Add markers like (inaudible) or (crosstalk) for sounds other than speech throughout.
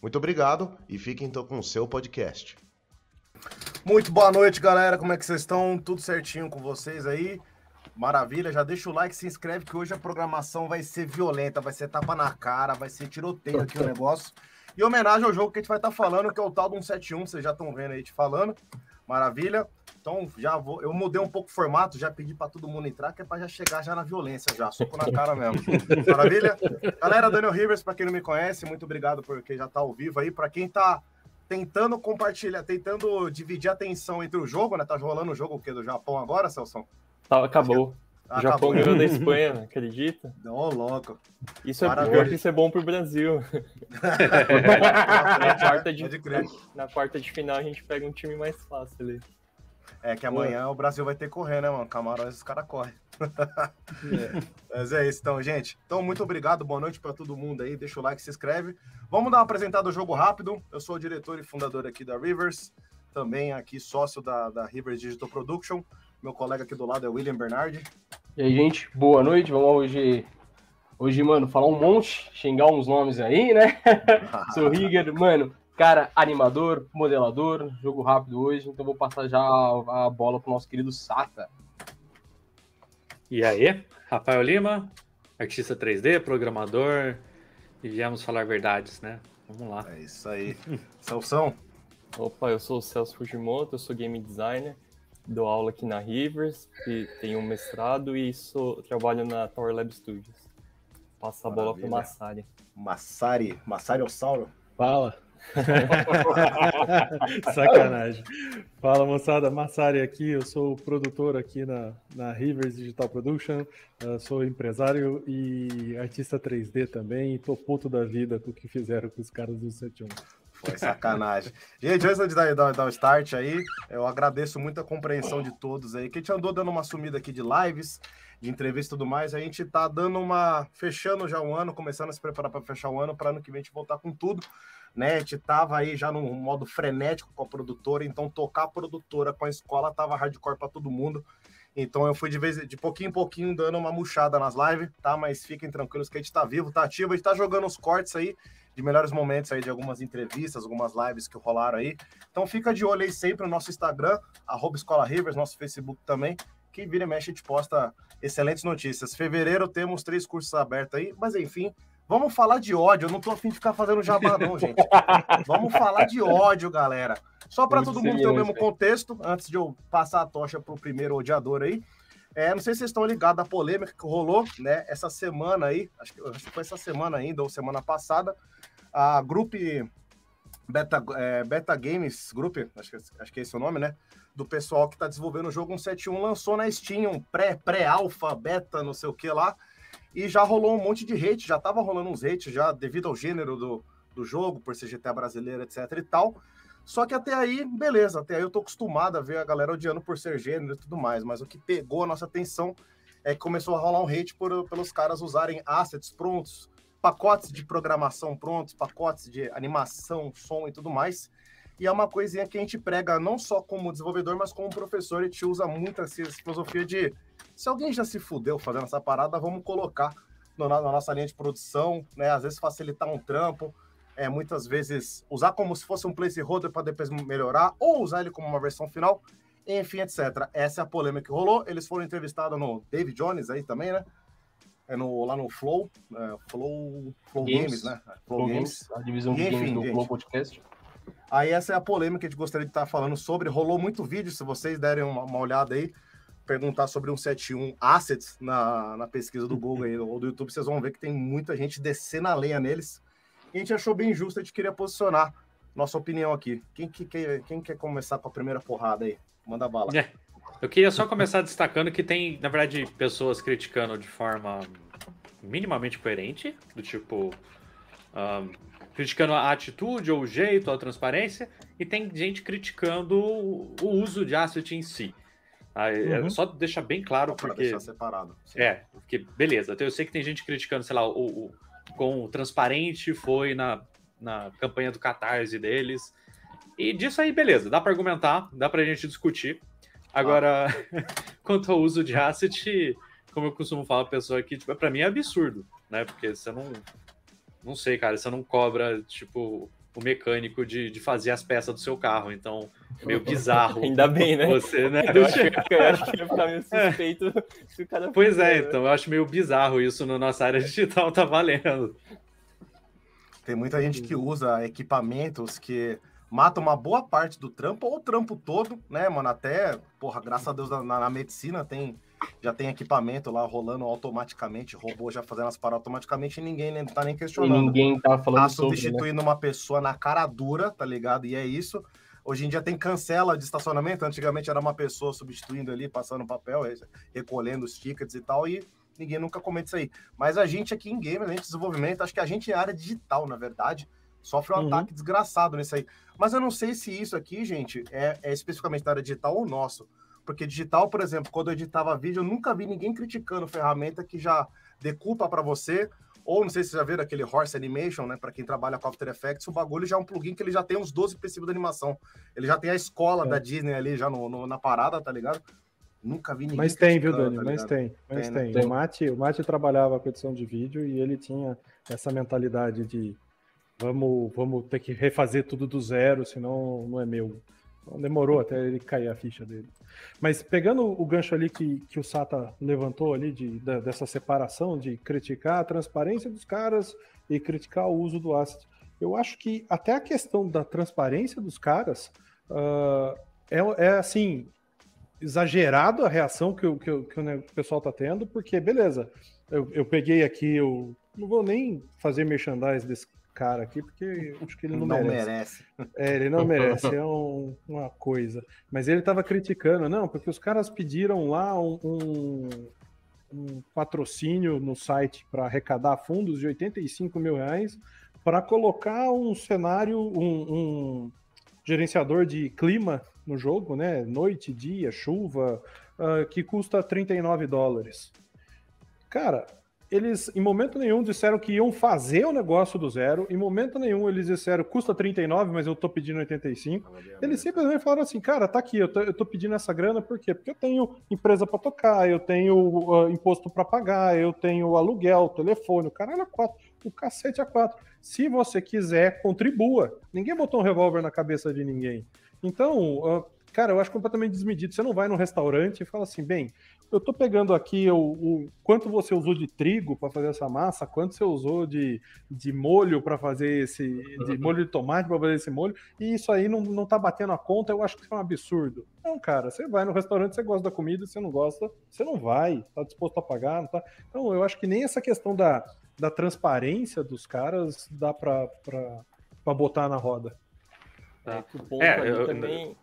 Muito obrigado e fiquem então com o seu podcast. Muito boa noite, galera. Como é que vocês estão? Tudo certinho com vocês aí? Maravilha, já deixa o like, se inscreve que hoje a programação vai ser violenta, vai ser tapa na cara, vai ser tiroteio aqui o (laughs) negócio. E homenagem ao jogo que a gente vai estar tá falando, que é o tal do 171, vocês já estão vendo aí te falando. Maravilha. Então já vou, eu mudei um pouco o formato, já pedi para todo mundo entrar, que é para já chegar já na violência já, soco na cara mesmo. (laughs) Maravilha? Galera, Daniel Rivers, para quem não me conhece, muito obrigado porque já tá ao vivo aí. Para quem tá tentando compartilhar, tentando dividir a atenção entre o jogo, né? Tá rolando o jogo o quê? Do Japão agora, Celso? Tá, acabou. O Japão ganhou da Espanha, acredita? Ô, louco. Isso é pior que isso é bom pro Brasil. (laughs) na, quarta de, na, na quarta de final a gente pega um time mais fácil ali. É que amanhã o Brasil vai ter que correr, né, mano? Camarões, os caras correm. (laughs) é. Mas é isso, então, gente. Então, muito obrigado, boa noite para todo mundo aí. Deixa o like, se inscreve. Vamos dar uma apresentada do jogo rápido. Eu sou o diretor e fundador aqui da Rivers, também aqui sócio da, da Rivers Digital Production. Meu colega aqui do lado é o William Bernardi. E aí, gente, boa noite. Vamos hoje, hoje, mano, falar um monte, xingar uns nomes aí, né? (laughs) Sou Rigger, mano, cara, animador, modelador, jogo rápido hoje, então vou passar já a, bola pro nosso querido Sata. E aí, Rafael Lima, artista 3D, programador, e viemos falar verdades, né? Vamos lá. É isso aí. Celção. Opa, eu sou o Celso Fujimoto, eu sou game designer dou aula aqui na Rivers, que tenho um mestrado e sou, trabalho na Tower Lab Studios. Passa a bola para o Massari. Massari, Massari Ossauro. Fala. (laughs) Sacanagem. Fala moçada, Massari aqui, eu sou produtor aqui na, na Rivers Digital Production, uh, sou empresário e artista 3D também, e tô puto da vida com o que fizeram com os caras do 71. Foi sacanagem. Gente, antes de dar, dar, dar o start aí, eu agradeço muito a compreensão de todos aí, que a gente andou dando uma sumida aqui de lives, de entrevista e tudo mais. A gente tá dando uma. fechando já um ano, começando a se preparar para fechar o ano, para ano que vem a gente voltar com tudo. Né? A gente tava aí já num modo frenético com a produtora, então tocar a produtora com a escola tava hardcore para todo mundo. Então eu fui de vez de pouquinho em pouquinho dando uma murchada nas lives, tá? Mas fiquem tranquilos que a gente tá vivo, tá ativo, a gente tá jogando os cortes aí de melhores momentos aí de algumas entrevistas, algumas lives que rolaram aí. Então fica de olho aí sempre no nosso Instagram, arroba Escola Rivers, nosso Facebook também, que vira e mexe a gente posta excelentes notícias. Fevereiro temos três cursos abertos aí, mas enfim, vamos falar de ódio. Eu não tô afim de ficar fazendo jabá não, gente. (laughs) vamos falar de ódio, galera. Só para todo mundo ter o mesmo contexto, antes de eu passar a tocha pro primeiro odiador aí, é, não sei se vocês estão ligados à polêmica que rolou, né? Essa semana aí, acho que, acho que foi essa semana ainda, ou semana passada, a Group Beta, é, Beta Games Group, acho que, acho que é esse o nome, né? Do pessoal que está desenvolvendo o jogo 171, lançou na Steam um pré-alfa, pré beta, não sei o que lá, e já rolou um monte de hate, já tava rolando uns hate já devido ao gênero do, do jogo, por ser GTA brasileiro, etc e tal. Só que até aí, beleza, até aí eu tô acostumado a ver a galera odiando por ser gênero e tudo mais, mas o que pegou a nossa atenção é que começou a rolar um hate por, pelos caras usarem assets prontos, pacotes de programação prontos, pacotes de animação, som e tudo mais. E é uma coisinha que a gente prega não só como desenvolvedor, mas como professor, a gente usa muito essa filosofia de se alguém já se fudeu fazendo essa parada, vamos colocar na, na nossa linha de produção, né? Às vezes facilitar um trampo, é, muitas vezes usar como se fosse um placeholder para depois melhorar, ou usar ele como uma versão final, enfim, etc. Essa é a polêmica que rolou. Eles foram entrevistados no David Jones aí também, né? É no, lá no Flow, é, Flow, Flow Games, Games, né? Flow, Flow Games, Games, a divisão de games do gente, Flow Podcast. Aí essa é a polêmica que a gente gostaria de estar falando sobre. Rolou muito vídeo, se vocês derem uma, uma olhada aí, perguntar sobre um 71 Assets na, na pesquisa do Google aí, ou do YouTube, vocês vão ver que tem muita gente descendo a lenha neles. E a gente achou bem justo, a gente queria posicionar nossa opinião aqui. Quem, que, quem, quem quer começar com a primeira porrada aí? Manda bala. É. Eu queria só começar destacando que tem, na verdade, pessoas criticando de forma minimamente coerente, do tipo. Um, criticando a atitude, ou o jeito, ou a transparência, e tem gente criticando o uso de asset em si. Ah, é, uhum. Só deixar bem claro, porque. Deixar separado. Sim. É, porque, beleza. Então eu sei que tem gente criticando, sei lá, o, o com o transparente foi na, na campanha do Catarse deles. E disso aí, beleza, dá para argumentar, dá para a gente discutir. Agora, ah. (laughs) quanto ao uso de asset, como eu costumo falar pra pessoa aqui, tipo, para mim é absurdo, né? Porque você não. Não sei, cara, você não cobra, tipo, o mecânico de, de fazer as peças do seu carro. Então, meio bizarro. (laughs) Ainda bem, né? Você, né? Eu acho, que, eu acho que ia ficar meio (laughs) suspeito é. se o cara. Pois é, então, eu acho meio bizarro isso na nossa área digital, tá valendo. Tem muita gente que usa equipamentos que mata uma boa parte do trampo, ou o trampo todo, né, mano? Até, porra, graças a Deus na, na medicina tem já tem equipamento lá rolando automaticamente, robô já fazendo as paradas automaticamente e ninguém nem tá nem questionando. E ninguém tá falando tá substituindo sobre, né? uma pessoa na cara dura, tá ligado? E é isso. Hoje em dia tem cancela de estacionamento, antigamente era uma pessoa substituindo ali, passando papel, recolhendo os tickets e tal, e ninguém nunca comenta isso aí. Mas a gente aqui em game, a gente desenvolvimento, acho que a gente é área digital, na verdade, sofre um uhum. ataque desgraçado nisso aí. Mas eu não sei se isso aqui, gente, é, é especificamente da área digital ou nosso. Porque digital, por exemplo, quando eu editava vídeo, eu nunca vi ninguém criticando ferramenta que já decupa para você. Ou não sei se vocês já viram aquele Horse Animation, né? Para quem trabalha com After Effects, o bagulho já é um plugin que ele já tem uns 12 princípios de animação. Ele já tem a escola é. da Disney ali já no, no, na parada, tá ligado? Nunca vi ninguém. Mas tem, viu, Dani? Tá mas tem. Mas tem. Né? tem. O, Mate, o Mate trabalhava com edição de vídeo e ele tinha essa mentalidade de vamos, vamos ter que refazer tudo do zero, senão não é meu. Então, demorou até ele cair a ficha dele. Mas pegando o gancho ali que, que o Sata levantou ali de, de, dessa separação de criticar a transparência dos caras e criticar o uso do asset, eu acho que até a questão da transparência dos caras uh, é, é, assim exagerado a reação que, que, que o pessoal está tendo, porque beleza, eu, eu peguei aqui, eu não vou nem fazer merchandise desse cara aqui, porque acho que ele não, não merece. merece. É, ele não (laughs) merece, é um, uma coisa. Mas ele estava criticando, não, porque os caras pediram lá um, um, um patrocínio no site para arrecadar fundos de 85 mil reais para colocar um cenário, um, gerenciador de clima no jogo, né? Noite, dia, chuva, uh, que custa 39 dólares. Cara, eles em momento nenhum disseram que iam fazer o negócio do zero, em momento nenhum eles disseram custa 39, mas eu tô pedindo 85. Eles simplesmente falaram assim, cara, tá aqui, eu tô, eu tô pedindo essa grana por quê? Porque eu tenho empresa para tocar, eu tenho uh, imposto para pagar, eu tenho aluguel, telefone, o caralho é quatro, o cacete é quatro. Se você quiser, contribua. Ninguém botou um revólver na cabeça de ninguém. Então, uh, cara, eu acho completamente desmedido. Você não vai num restaurante e fala assim, bem, eu estou pegando aqui o, o, quanto você usou de trigo para fazer essa massa, quanto você usou de, de molho para fazer esse, de molho de tomate para fazer esse molho, e isso aí não, não tá batendo a conta, eu acho que isso é um absurdo. Não, cara, você vai no restaurante, você gosta da comida, você não gosta, você não vai, tá disposto a pagar, não tá? Então, eu acho que nem essa questão da, da transparência dos caras dá para botar na roda. Tá. É, que o ponto é, eu, também eu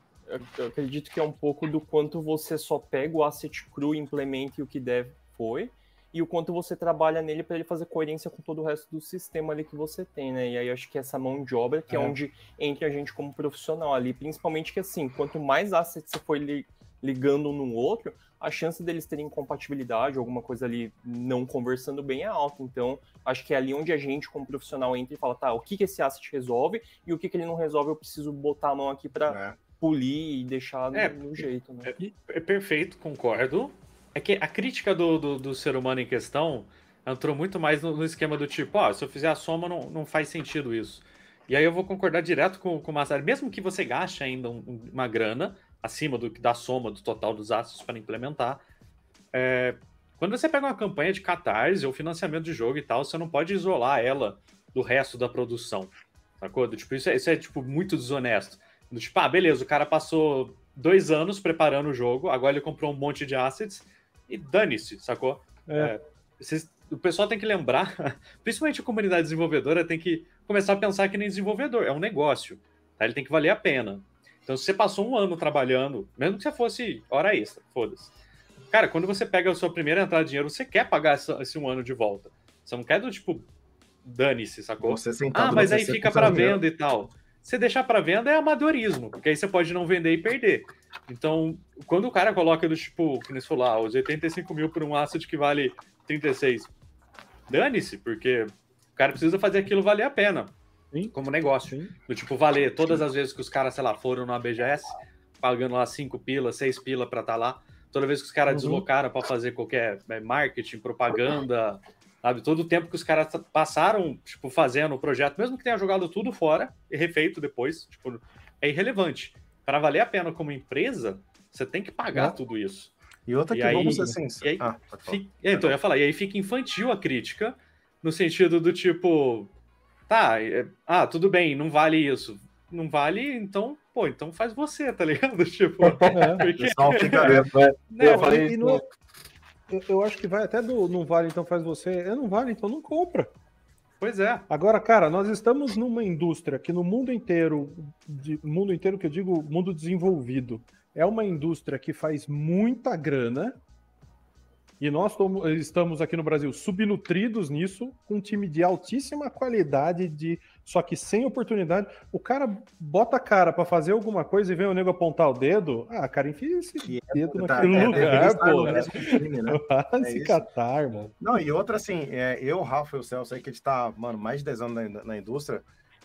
acredito que é um pouco do quanto você só pega o asset cru e implementa o que deve foi, e o quanto você trabalha nele para ele fazer coerência com todo o resto do sistema ali que você tem, né? E aí eu acho que essa mão de obra que é, é onde entra a gente como profissional ali, principalmente que assim, quanto mais assets você for li ligando um no outro, a chance deles terem incompatibilidade, alguma coisa ali não conversando bem é alta. Então, acho que é ali onde a gente, como profissional, entra e fala, tá, o que, que esse asset resolve e o que, que ele não resolve, eu preciso botar a mão aqui para é polir e deixar é, no, jeito. Né? É, é, perfeito, concordo. É que a crítica do, do, do, ser humano em questão entrou muito mais no, no esquema do tipo, ó, oh, se eu fizer a soma, não, não faz sentido isso. E aí eu vou concordar direto com, com o Massari, mesmo que você gaste ainda um, uma grana acima do da soma do total dos astros para implementar, é, quando você pega uma campanha de catarse ou financiamento de jogo e tal, você não pode isolar ela do resto da produção. Sacou? Tipo, isso é, isso é tipo, muito desonesto. Tipo, ah, beleza, o cara passou dois anos preparando o jogo, agora ele comprou um monte de assets e dane-se, sacou? É. É, vocês, o pessoal tem que lembrar, (laughs) principalmente a comunidade desenvolvedora, tem que começar a pensar que nem desenvolvedor, é um negócio, tá? ele tem que valer a pena. Então, se você passou um ano trabalhando, mesmo que você fosse hora extra, foda-se. Cara, quando você pega a sua primeira entrada de dinheiro, você quer pagar essa, esse um ano de volta. Você não quer do tipo dane-se, sacou? Você ah, mas aí fica para venda e tal. Você deixar para venda é amadorismo, porque aí você pode não vender e perder. Então, quando o cara coloca do tipo, que nem você falou, ah, os 85 mil por um asset que vale 36, dane-se, porque o cara precisa fazer aquilo valer a pena. Sim. Como negócio. Sim. Do tipo, valer todas as vezes que os caras, sei lá, foram na BGS, pagando lá 5 pila, 6 pila para estar tá lá. Toda vez que os caras uhum. deslocaram para fazer qualquer é, marketing, propaganda, sabe? Todo o tempo que os caras passaram, tipo, fazendo o projeto, mesmo que tenha jogado tudo fora e refeito depois, tipo, é irrelevante. Para valer a pena como empresa, você tem que pagar tudo isso. E outra que e aí, vamos. E aí, ah, fica, então, eu ia falar, e aí fica infantil a crítica, no sentido do tipo, tá, é, ah, tudo bem, não vale isso. Não vale, então, pô, então faz você, tá ligado? (laughs) Tipo, é, porque... fica... (laughs) não, eu falei, e, no, eu, eu acho que vai até do não vale, então faz você. É, não vale, então não compra. Pois é. Agora, cara, nós estamos numa indústria que no mundo inteiro, de, mundo inteiro que eu digo, mundo desenvolvido, é uma indústria que faz muita grana e nós estamos aqui no Brasil subnutridos nisso, com um time de altíssima qualidade, de só que sem oportunidade. O cara bota a cara para fazer alguma coisa e vem o nego apontar o dedo. Ah, cara, enfia esse é, dedo tá, naquele é, lugar, pô. Né? (laughs) É se catar, mano. Não, e outra assim, é, eu, Rafa e o Celso aí, que a gente tá, mano, mais de 10 anos na, na indústria,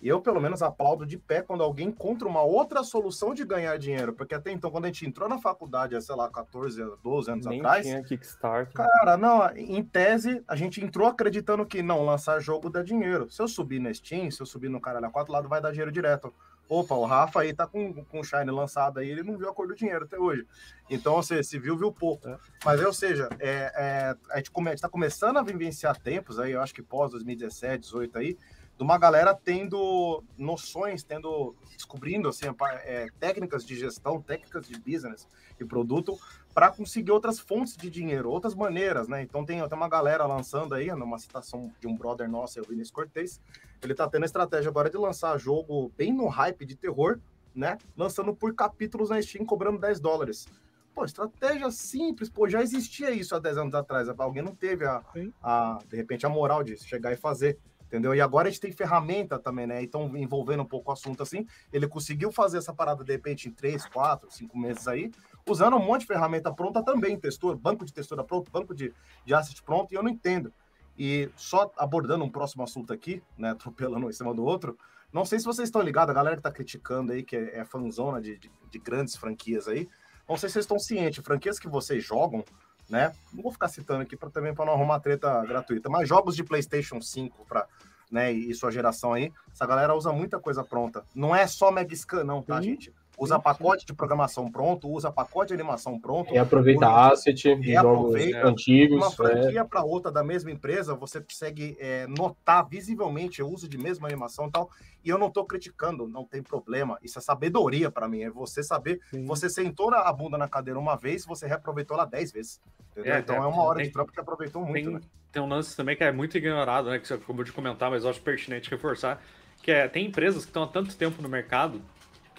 eu, pelo menos, aplaudo de pé quando alguém encontra uma outra solução de ganhar dinheiro. Porque até então, quando a gente entrou na faculdade, sei lá, 14, 12 anos Nem atrás. Tinha Kickstarter. Cara, não, em tese, a gente entrou acreditando que não, lançar jogo dá dinheiro. Se eu subir na Steam, se eu subir no Caralho 4, lado vai dar dinheiro direto. Opa, o Rafa aí tá com, com o Shine lançado aí, ele não viu a cor do dinheiro até hoje. Então, você se viu, viu pouco. É. Mas, ou seja, é, é, a gente come, está começando a vivenciar tempos aí, eu acho que pós 2017, 2018 aí, de uma galera tendo noções, tendo descobrindo assim, é, técnicas de gestão, técnicas de business e produto para conseguir outras fontes de dinheiro, outras maneiras, né? Então tem até uma galera lançando aí, numa citação de um brother nosso, o Vinícius Cortez, ele tá tendo a estratégia agora de lançar jogo bem no hype de terror, né? Lançando por capítulos na Steam, cobrando 10 dólares. Pô, estratégia simples, pô, já existia isso há 10 anos atrás. Alguém não teve a, a de repente, a moral de chegar e fazer entendeu? E agora a gente tem ferramenta também, né? Então, envolvendo um pouco o assunto assim, ele conseguiu fazer essa parada de repente em três, quatro, cinco meses aí, usando um monte de ferramenta pronta também, textura, banco de textura pronto, banco de, de asset pronto, e eu não entendo. E só abordando um próximo assunto aqui, né? (laughs) Atropelando um em cima do outro, não sei se vocês estão ligados, a galera que tá criticando aí, que é, é fanzona de, de, de grandes franquias aí, não sei se vocês estão cientes, franquias que vocês jogam, né? Não vou ficar citando aqui para também para não arrumar treta gratuita, mas jogos de PlayStation 5 para né, e sua geração aí, essa galera usa muita coisa pronta. Não é só Mega Scan, não, tá, sim, gente? Usa sim, pacote sim. de programação pronto, usa pacote de animação pronto. E aproveita asset de jogos antigos. Uma franquia é. para outra da mesma empresa, você consegue é, notar visivelmente o uso de mesma animação e tal. E eu não estou criticando, não tem problema. Isso é sabedoria para mim. É você saber. Você sentou a bunda na cadeira uma vez, você reaproveitou ela dez vezes. É, então é, é uma hora tem, de trampo que aproveitou muito. Tem, né? tem um lance também que é muito ignorado, né? Que você acabou de comentar, mas eu acho pertinente reforçar. Que é, tem empresas que estão há tanto tempo no mercado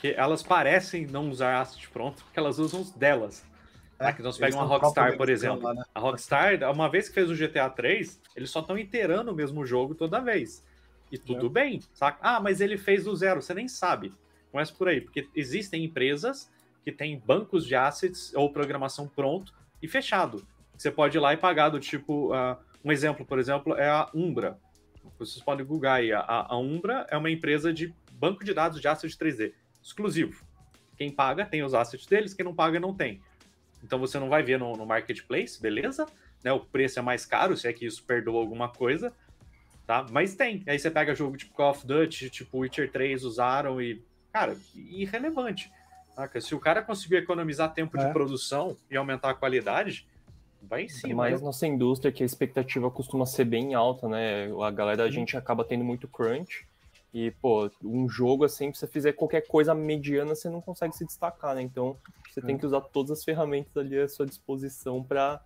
que elas parecem não usar asset pronto, porque elas usam os delas. É, né? que então você pega uma Rockstar, por exemplo. Lá, né? A Rockstar, uma vez que fez o GTA 3, eles só estão inteirando o mesmo jogo toda vez. E tudo é. bem, saca? Ah, mas ele fez do zero, você nem sabe. Começa por aí, porque existem empresas que têm bancos de assets ou programação pronto e fechado. Você pode ir lá e pagar do tipo. Uh, um exemplo, por exemplo, é a Umbra. Vocês podem googar aí. A, a Umbra é uma empresa de banco de dados de assets 3D, exclusivo. Quem paga tem os assets deles, quem não paga não tem. Então você não vai ver no, no marketplace, beleza? Né, o preço é mais caro, se é que isso perdoa alguma coisa tá? Mas tem. Aí você pega jogo tipo Call of Duty, tipo Witcher 3 usaram e, cara, irrelevante. Saca? Se o cara conseguir economizar tempo é. de produção e aumentar a qualidade, vai sim. Mas né? nossa indústria que a expectativa costuma ser bem alta, né? A galera, a gente acaba tendo muito crunch. E, pô, um jogo assim, se você fizer qualquer coisa mediana, você não consegue se destacar, né? Então, você tem que usar todas as ferramentas ali à sua disposição para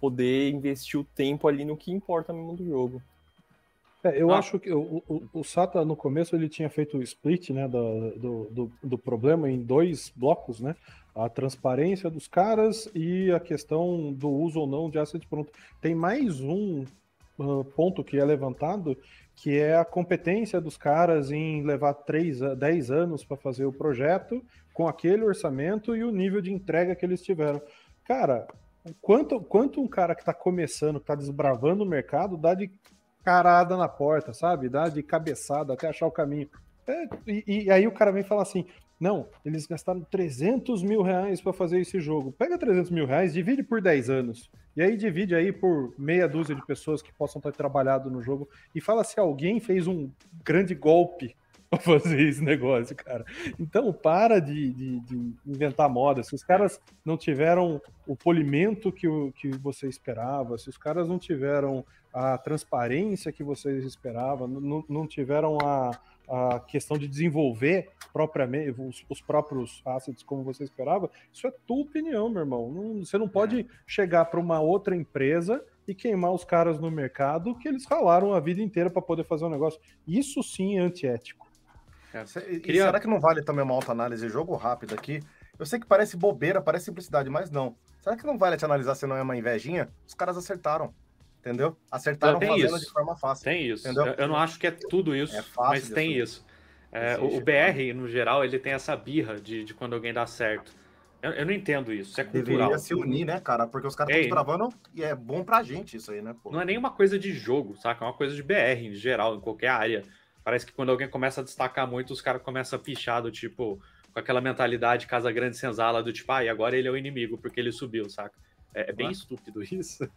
poder investir o tempo ali no que importa mesmo do jogo. É, eu ah. acho que o, o, o, Sata, no começo, ele tinha feito o split né, do, do, do, do, problema em dois blocos, né? A transparência dos caras e a questão do uso ou não de asset pronto. Tem mais um uh, ponto que é levantado, que é a competência dos caras em levar 3, 10 anos para fazer o projeto com aquele orçamento e o nível de entrega que eles tiveram. Cara, quanto, quanto um cara que está começando, que está desbravando o mercado, dá de carada na porta, sabe? Dá de cabeçada até achar o caminho. É, e, e, aí o cara vem falar assim: não, eles gastaram 300 mil reais para fazer esse jogo. Pega 300 mil reais, divide por 10 anos. E aí divide aí por meia dúzia de pessoas que possam ter trabalhado no jogo. E fala se alguém fez um grande golpe para fazer esse negócio, cara. Então, para de, de, de, inventar moda. Se os caras não tiveram o polimento que, o, que você esperava, se os caras não tiveram a transparência que vocês esperavam, não, tiveram a, a questão de desenvolver propriamente os, os, próprios assets como você esperava, isso é tua opinião, meu irmão. Não, você não pode é. chegar para uma outra empresa e queimar os caras no mercado que eles ralaram a vida inteira para poder fazer um negócio. Isso sim é antiético. E, Queria... será que não vale também uma autoanálise jogo rápido aqui? Eu sei que parece bobeira, parece simplicidade, mas não. Será que não vale te analisar se não é uma invejinha? Os caras acertaram entendeu? Acertaram tem fazendo isso. de forma fácil. Tem isso. Entendeu? Eu não acho que é tudo isso, é mas tem isso. É, o, o, BR, no geral, ele tem essa birra de, de quando alguém dá certo. Eu, eu, não entendo isso, isso é cultural. Deveria se unir, né, cara? Porque os caras estão travando e é bom pra gente isso aí, né? Pô? Não é nenhuma coisa de jogo, saca? É uma coisa de BR em geral, em qualquer área. Parece que quando alguém começa a destacar muito, os caras começam a pichar do tipo, com aquela mentalidade Casa Grande Senzala, do tipo, ah, e agora ele é o inimigo porque ele subiu, saca? É, é bem estúpido (laughs) isso.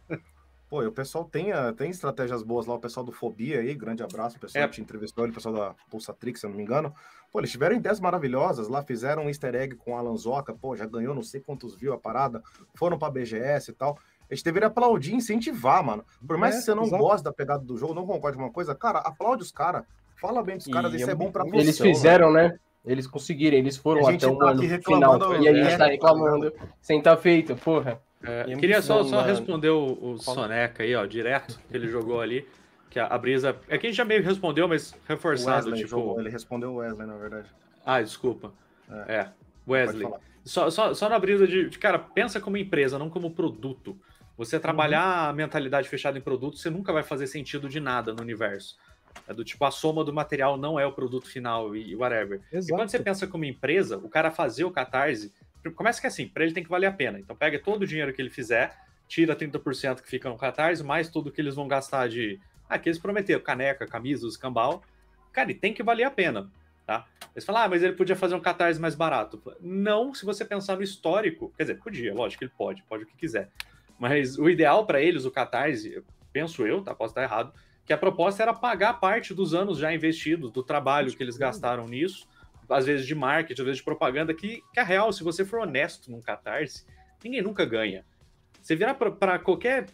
Pô, o pessoal tem, ah, tem estratégias boas lá, o pessoal do Fobia aí, grande abraço, o pessoal é. que te entrevistou, o pessoal da Pulsatrix, se eu não me engano. Pô, eles tiveram ideias maravilhosas lá, fizeram um easter egg com Alan Zoca, pô, já ganhou não sei quantos viu a parada, foram pra BGS e tal. A gente deveria aplaudir, incentivar, mano. Por mais é, que você não exato. goste da pegada do jogo, não concorde com uma coisa, cara, aplaude os caras, fala bem dos caras, isso é, bom pra Eles fizeram, né? Eles conseguiram, eles foram até o tá ano final. E a gente tá reclamando sem tá feito, porra. É, queria só, só responder o, o Soneca aí, ó, direto, que ele jogou ali. Que a, a, brisa. É que a gente já meio respondeu, mas reforçado. Wesley tipo... jogou, ele respondeu o Wesley, na verdade. Ah, desculpa. É, é Wesley. Só, só, só na brisa de, de, Cara, pensa como empresa, não como produto. Você trabalhar uhum. a mentalidade fechada em produto, você nunca vai fazer sentido de nada no universo. É do tipo, a soma do material não é o produto final e whatever. Exato. E quando você pensa como empresa, o cara fazer o catarse Começa que é assim, para ele tem que valer a pena. Então pega todo o dinheiro que ele fizer, tira 30% que fica no Catarse, mais tudo que eles vão gastar de. Ah, que eles prometeram, caneca, camisa, escambau. Cara, e tem que valer a pena. Tá? Eles falam, ah, mas ele podia fazer um Catarse mais barato. Não, se você pensar no histórico. Quer dizer, podia, lógico que ele pode, pode o que quiser. Mas o ideal para eles, o Catarse, penso eu, tá? Posso estar errado, que a proposta era pagar parte dos anos já investidos, do trabalho que eles gastaram nisso às vezes de marketing, às vezes de propaganda, que, que é real, se você for honesto num Catarse, ninguém nunca ganha. Você virar para qualquer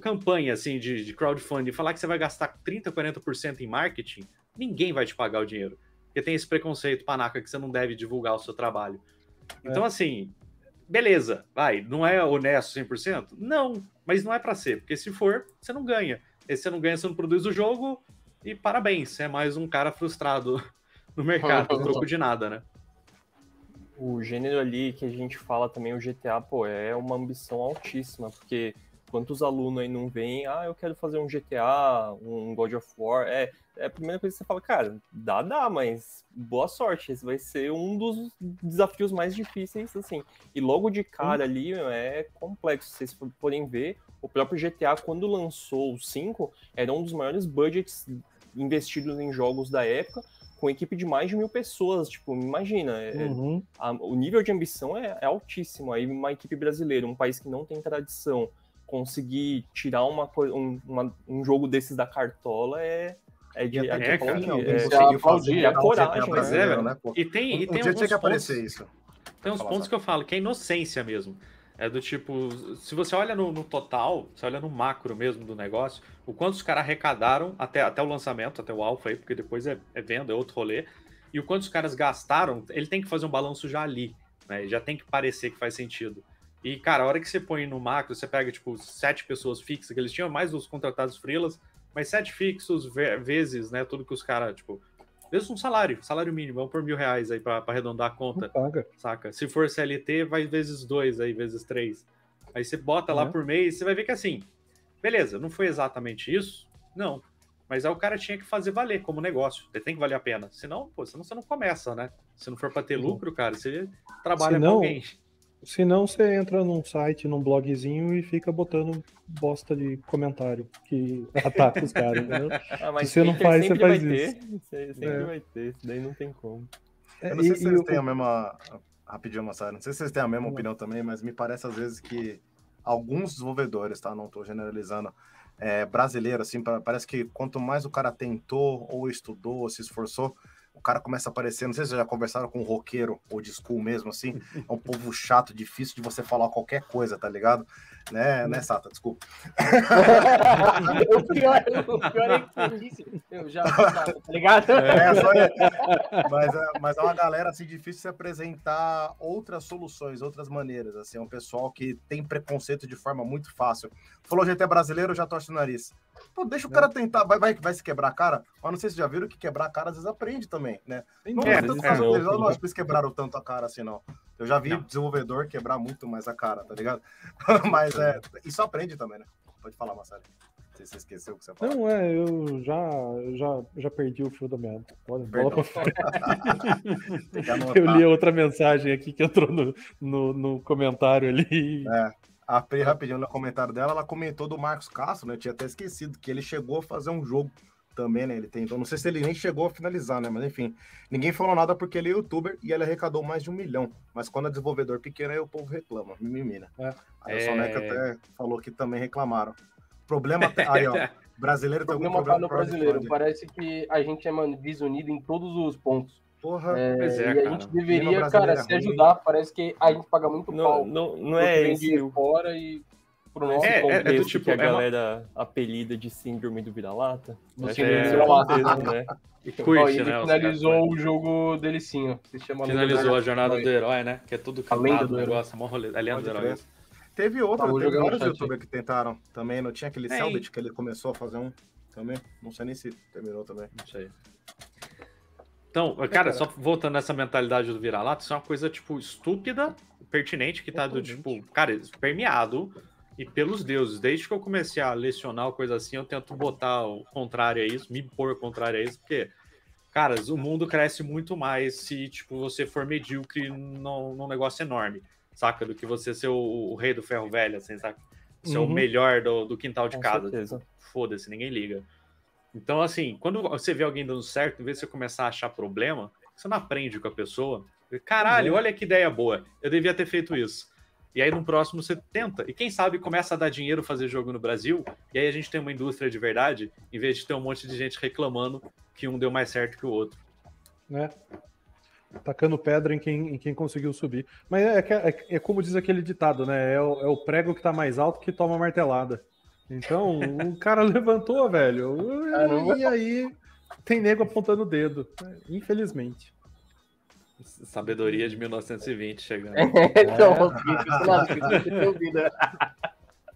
campanha assim de, de crowdfunding e falar que você vai gastar 30%, 40% em marketing, ninguém vai te pagar o dinheiro. Porque tem esse preconceito, panaca, que você não deve divulgar o seu trabalho. É. Então, assim, beleza, vai, não é honesto 100%? Não, mas não é para ser, porque se for, você não ganha. E você não ganha, você não produz o jogo, e parabéns, você é mais um cara frustrado (laughs) no mercado, troco de nada, né? O gênero ali que a gente fala também, o GTA, pô, é uma ambição altíssima, porque quantos alunos aí não vêm, ah, eu quero fazer um GTA, um God of War, é, é a primeira coisa que você fala, cara, dá, dá, mas boa sorte, esse vai ser um dos desafios mais difíceis, assim. E logo de cara ali é complexo, se vocês forem ver, o próprio GTA, quando lançou o 5, era um dos maiores budgets investidos em jogos da época, com equipe de mais de mil pessoas, tipo, imagina, é, é, uhum. a, o nível de ambição é, é, altíssimo. Aí uma equipe brasileira, um país que não tem tradição, conseguir tirar uma, um, uma, um jogo desses da cartola é, é de, é, é, cara, é, a coragem, é, né? E tem, e tem um dia tinha que aparecer isso. Tem uns pontos que eu falo, que é inocência mesmo. É do tipo, se você olha no, no, total, você olha no macro mesmo do negócio, o quanto os caras arrecadaram até, até o lançamento, até o alfa aí, porque depois é, é venda, é outro rolê, e o quanto os caras gastaram, ele tem que fazer um balanço já ali, né? Já tem que parecer que faz sentido. E, cara, a hora que você põe no macro, você pega, tipo, sete pessoas fixas, que eles tinham mais os contratados freelas, mas sete fixos vezes, né, tudo que os caras, tipo, vezes um salário, salário mínimo, vamos por mil reais aí para arredondar a conta. Paga. Saca? Se for CLT, vai vezes dois aí, vezes três. Aí você bota lá uhum. por mês, você vai ver que assim, Beleza, não foi exatamente isso? Não. Mas aí o cara tinha que fazer valer como negócio. Tem que valer a pena. Senão, pô, senão você não começa, né? Se não for para ter lucro, cara, você trabalha Senão- com alguém. Se não, você entra num site, num blogzinho e fica botando bosta de comentário que (laughs) ataca os caras, entendeu? Ah, mas Se você não (laughs) faz, você sempre faz vai isso. ter. Sempre É. vai ter. Isso daí não tem como. Eu não sei E- se vocês têm a mesma. Rapidinho, Massaro. Não sei se vocês têm a mesma lá. opinião também, mas me parece às vezes que alguns desenvolvedores, tá? Não tô generalizando. É, brasileiro, assim, pa- parece que quanto mais o cara tentou, ou estudou, ou se esforçou, o cara começa a aparecer. Não sei se vocês já conversaram com um roqueiro ou de school mesmo, assim. É um povo chato, difícil de você falar qualquer coisa, tá ligado? Né, né, Sata? Desculpa. (laughs) o, pior, o pior é que você disse, eu já tá ligado? É, só é. Mas, é, mas é uma galera assim difícil se apresentar outras soluções, outras maneiras. Assim, é um pessoal que tem preconceito de forma muito fácil. Falou GT brasileiro, eu já torce o nariz. Pô, deixa o cara tentar, vai, vai, vai se quebrar a cara. Mas não sei se já viram que quebrar a cara às vezes aprende também, né? Não É, é, tanto vezes caso deles, eu não acho que eles quebraram tanto a cara assim, não. Eu já vi Não. desenvolvedor quebrar muito mais a cara, tá ligado? (laughs) mas é, isso aprende também, né? Pode falar, Marcelo. Se você esqueceu o que você falou. Não, é, eu já, já, já perdi o fio da meada. Bola, bola pra frente. Eu li outra mensagem aqui que entrou no, no, no comentário ali. É. A Pri, rapidinho, no comentário dela, ela comentou do Marcos Castro, né? Eu tinha até esquecido que ele chegou a fazer um jogo também, né? Ele tentou, não sei se ele nem chegou a finalizar, né? Mas enfim, ninguém falou nada porque ele é youtuber e ele arrecadou mais de um milhão. Mas quando é desenvolvedor pequeno, aí o povo reclama, mimimi, né? É. Aí o É. Soneca até falou que também reclamaram. Problema, até- aí ó, (laughs) brasileiro O tem algum problema tá brasileiro. Parece que a gente é mano, desunido em todos os pontos. Porra, É, Pois é, e a gente deveria, brasileiro cara, é se ruim. ajudar. Parece que a gente paga muito Não, pau. não, não é que vem esse de o fora e pro nosso É, é, é do contexto tipo, que a é uma- galera apelida de síndrome do vira-lata? Do síndrome do é esse (laughs) o vira-lata. contexto, né? E Ó, curte, ele né? finalizou o jogo dele sim, ó. Se chama Finalizou a jornada Herói. do herói, né? Que é tudo A lenda cantado, do o herói. negócio, mó rolê. A lenda do herói. teve outra, Tá, teve no vários youtubers que tentaram também, não tinha aquele. Selbit que ele começou a fazer um também, não sei nem se terminou também. Não sei. Então, cara, só voltando nessa mentalidade do vira-lata, isso é uma coisa, tipo, estúpida, pertinente, que tá do, tipo, cara, permeado e pelos deuses. Desde que eu comecei a lecionar coisa assim, eu tento botar o contrário a isso, me pôr contrário a isso, porque, caras, o mundo cresce muito mais se, tipo, você for medíocre num, num negócio enorme, saca? Do que você ser o, o rei do ferro velho, assim, saca? Ser o Uhum. melhor do, do quintal de Com casa. Foda-se, ninguém liga. Então, assim, quando você vê alguém dando certo, em vez de você começar a achar problema, você não aprende com a pessoa. Caralho, olha que ideia boa. Eu devia ter feito isso. E aí no próximo você tenta. E quem sabe começa a dar dinheiro fazer jogo no Brasil. E aí a gente tem uma indústria de verdade, em vez de ter um monte de gente reclamando que um deu mais certo que o outro. né? Tacando pedra em quem, em quem conseguiu subir. Mas é, que- é, é como diz aquele ditado, né? É o, é o prego que tá mais alto que toma martelada. Então, o (laughs) cara levantou, velho. Caramba. E aí tem nego apontando o dedo. Infelizmente. Sabedoria de 1920 chegando. (laughs) então. (laughs)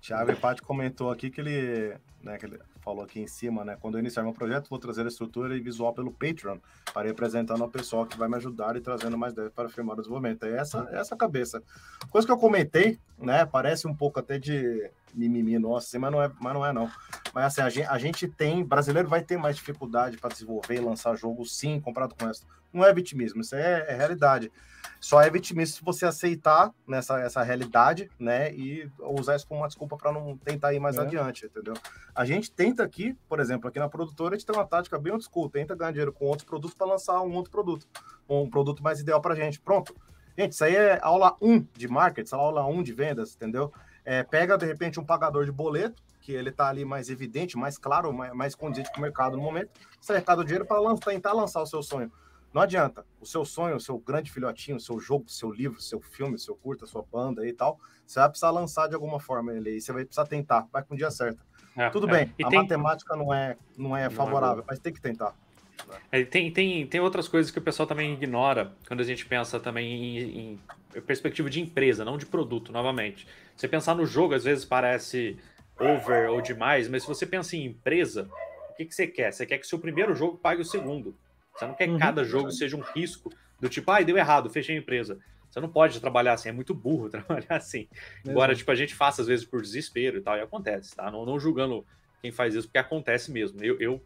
Thiago Empate comentou aqui que ele, né, que ele falou aqui em cima, né? Quando eu iniciar meu projeto, vou trazer a estrutura e visual pelo Patreon, para ir apresentando ao pessoal que vai me ajudar e trazendo mais ideias para firmar o desenvolvimento. É essa, é essa a cabeça. Coisa que eu comentei, né? Parece um pouco até de mimimi nossa, assim, mas não é, mas não é não. Mas assim, a gente, a gente tem, brasileiro vai ter mais dificuldade para desenvolver e lançar jogo, sim, comparado com resto. Não é vitimismo, isso é, é realidade. Só é vitimismo se você aceitar nessa essa realidade, né, e usar isso como uma desculpa para não tentar ir mais É. adiante, entendeu? A gente tenta aqui, por exemplo, aqui na produtora, a gente tem uma tática bem old school, tenta ganhar dinheiro com outros produtos para lançar um outro produto, um produto mais ideal para gente. Pronto. Gente, isso aí é aula 1 de marketing, essa é aula 1 de vendas, entendeu? É, pega, de repente, um pagador de boleto, que ele tá ali mais evidente, mais claro, mais, mais condizente com o mercado no momento, você arrecada o dinheiro para tentar lançar o seu sonho. Não adianta. O seu sonho, o seu grande filhotinho, o seu jogo, o seu livro, o seu filme, o seu curta, a sua banda e tal, você vai precisar lançar de alguma forma ele aí. Você vai precisar tentar, vai com o dia certo. É, Tudo é. bem, E a tem- matemática não é, não é é favorável, boa. mas tem que tentar. É, tem, tem, tem outras coisas que o pessoal também ignora quando a gente pensa também em, em perspectiva de empresa, não de produto, novamente. Você pensar no jogo, às vezes parece over ou demais, mas se você pensa em empresa, o que, que você quer? Você quer que seu primeiro jogo pague o segundo. Você não quer que Uhum. cada jogo seja um risco do tipo, ai, deu errado, fechei a empresa. Você não pode trabalhar assim, é muito burro (laughs) trabalhar assim. Embora, Exato. tipo, a gente faça às vezes por desespero e tal, e acontece, tá? Não, não julgando quem faz isso, porque acontece mesmo. Eu, eu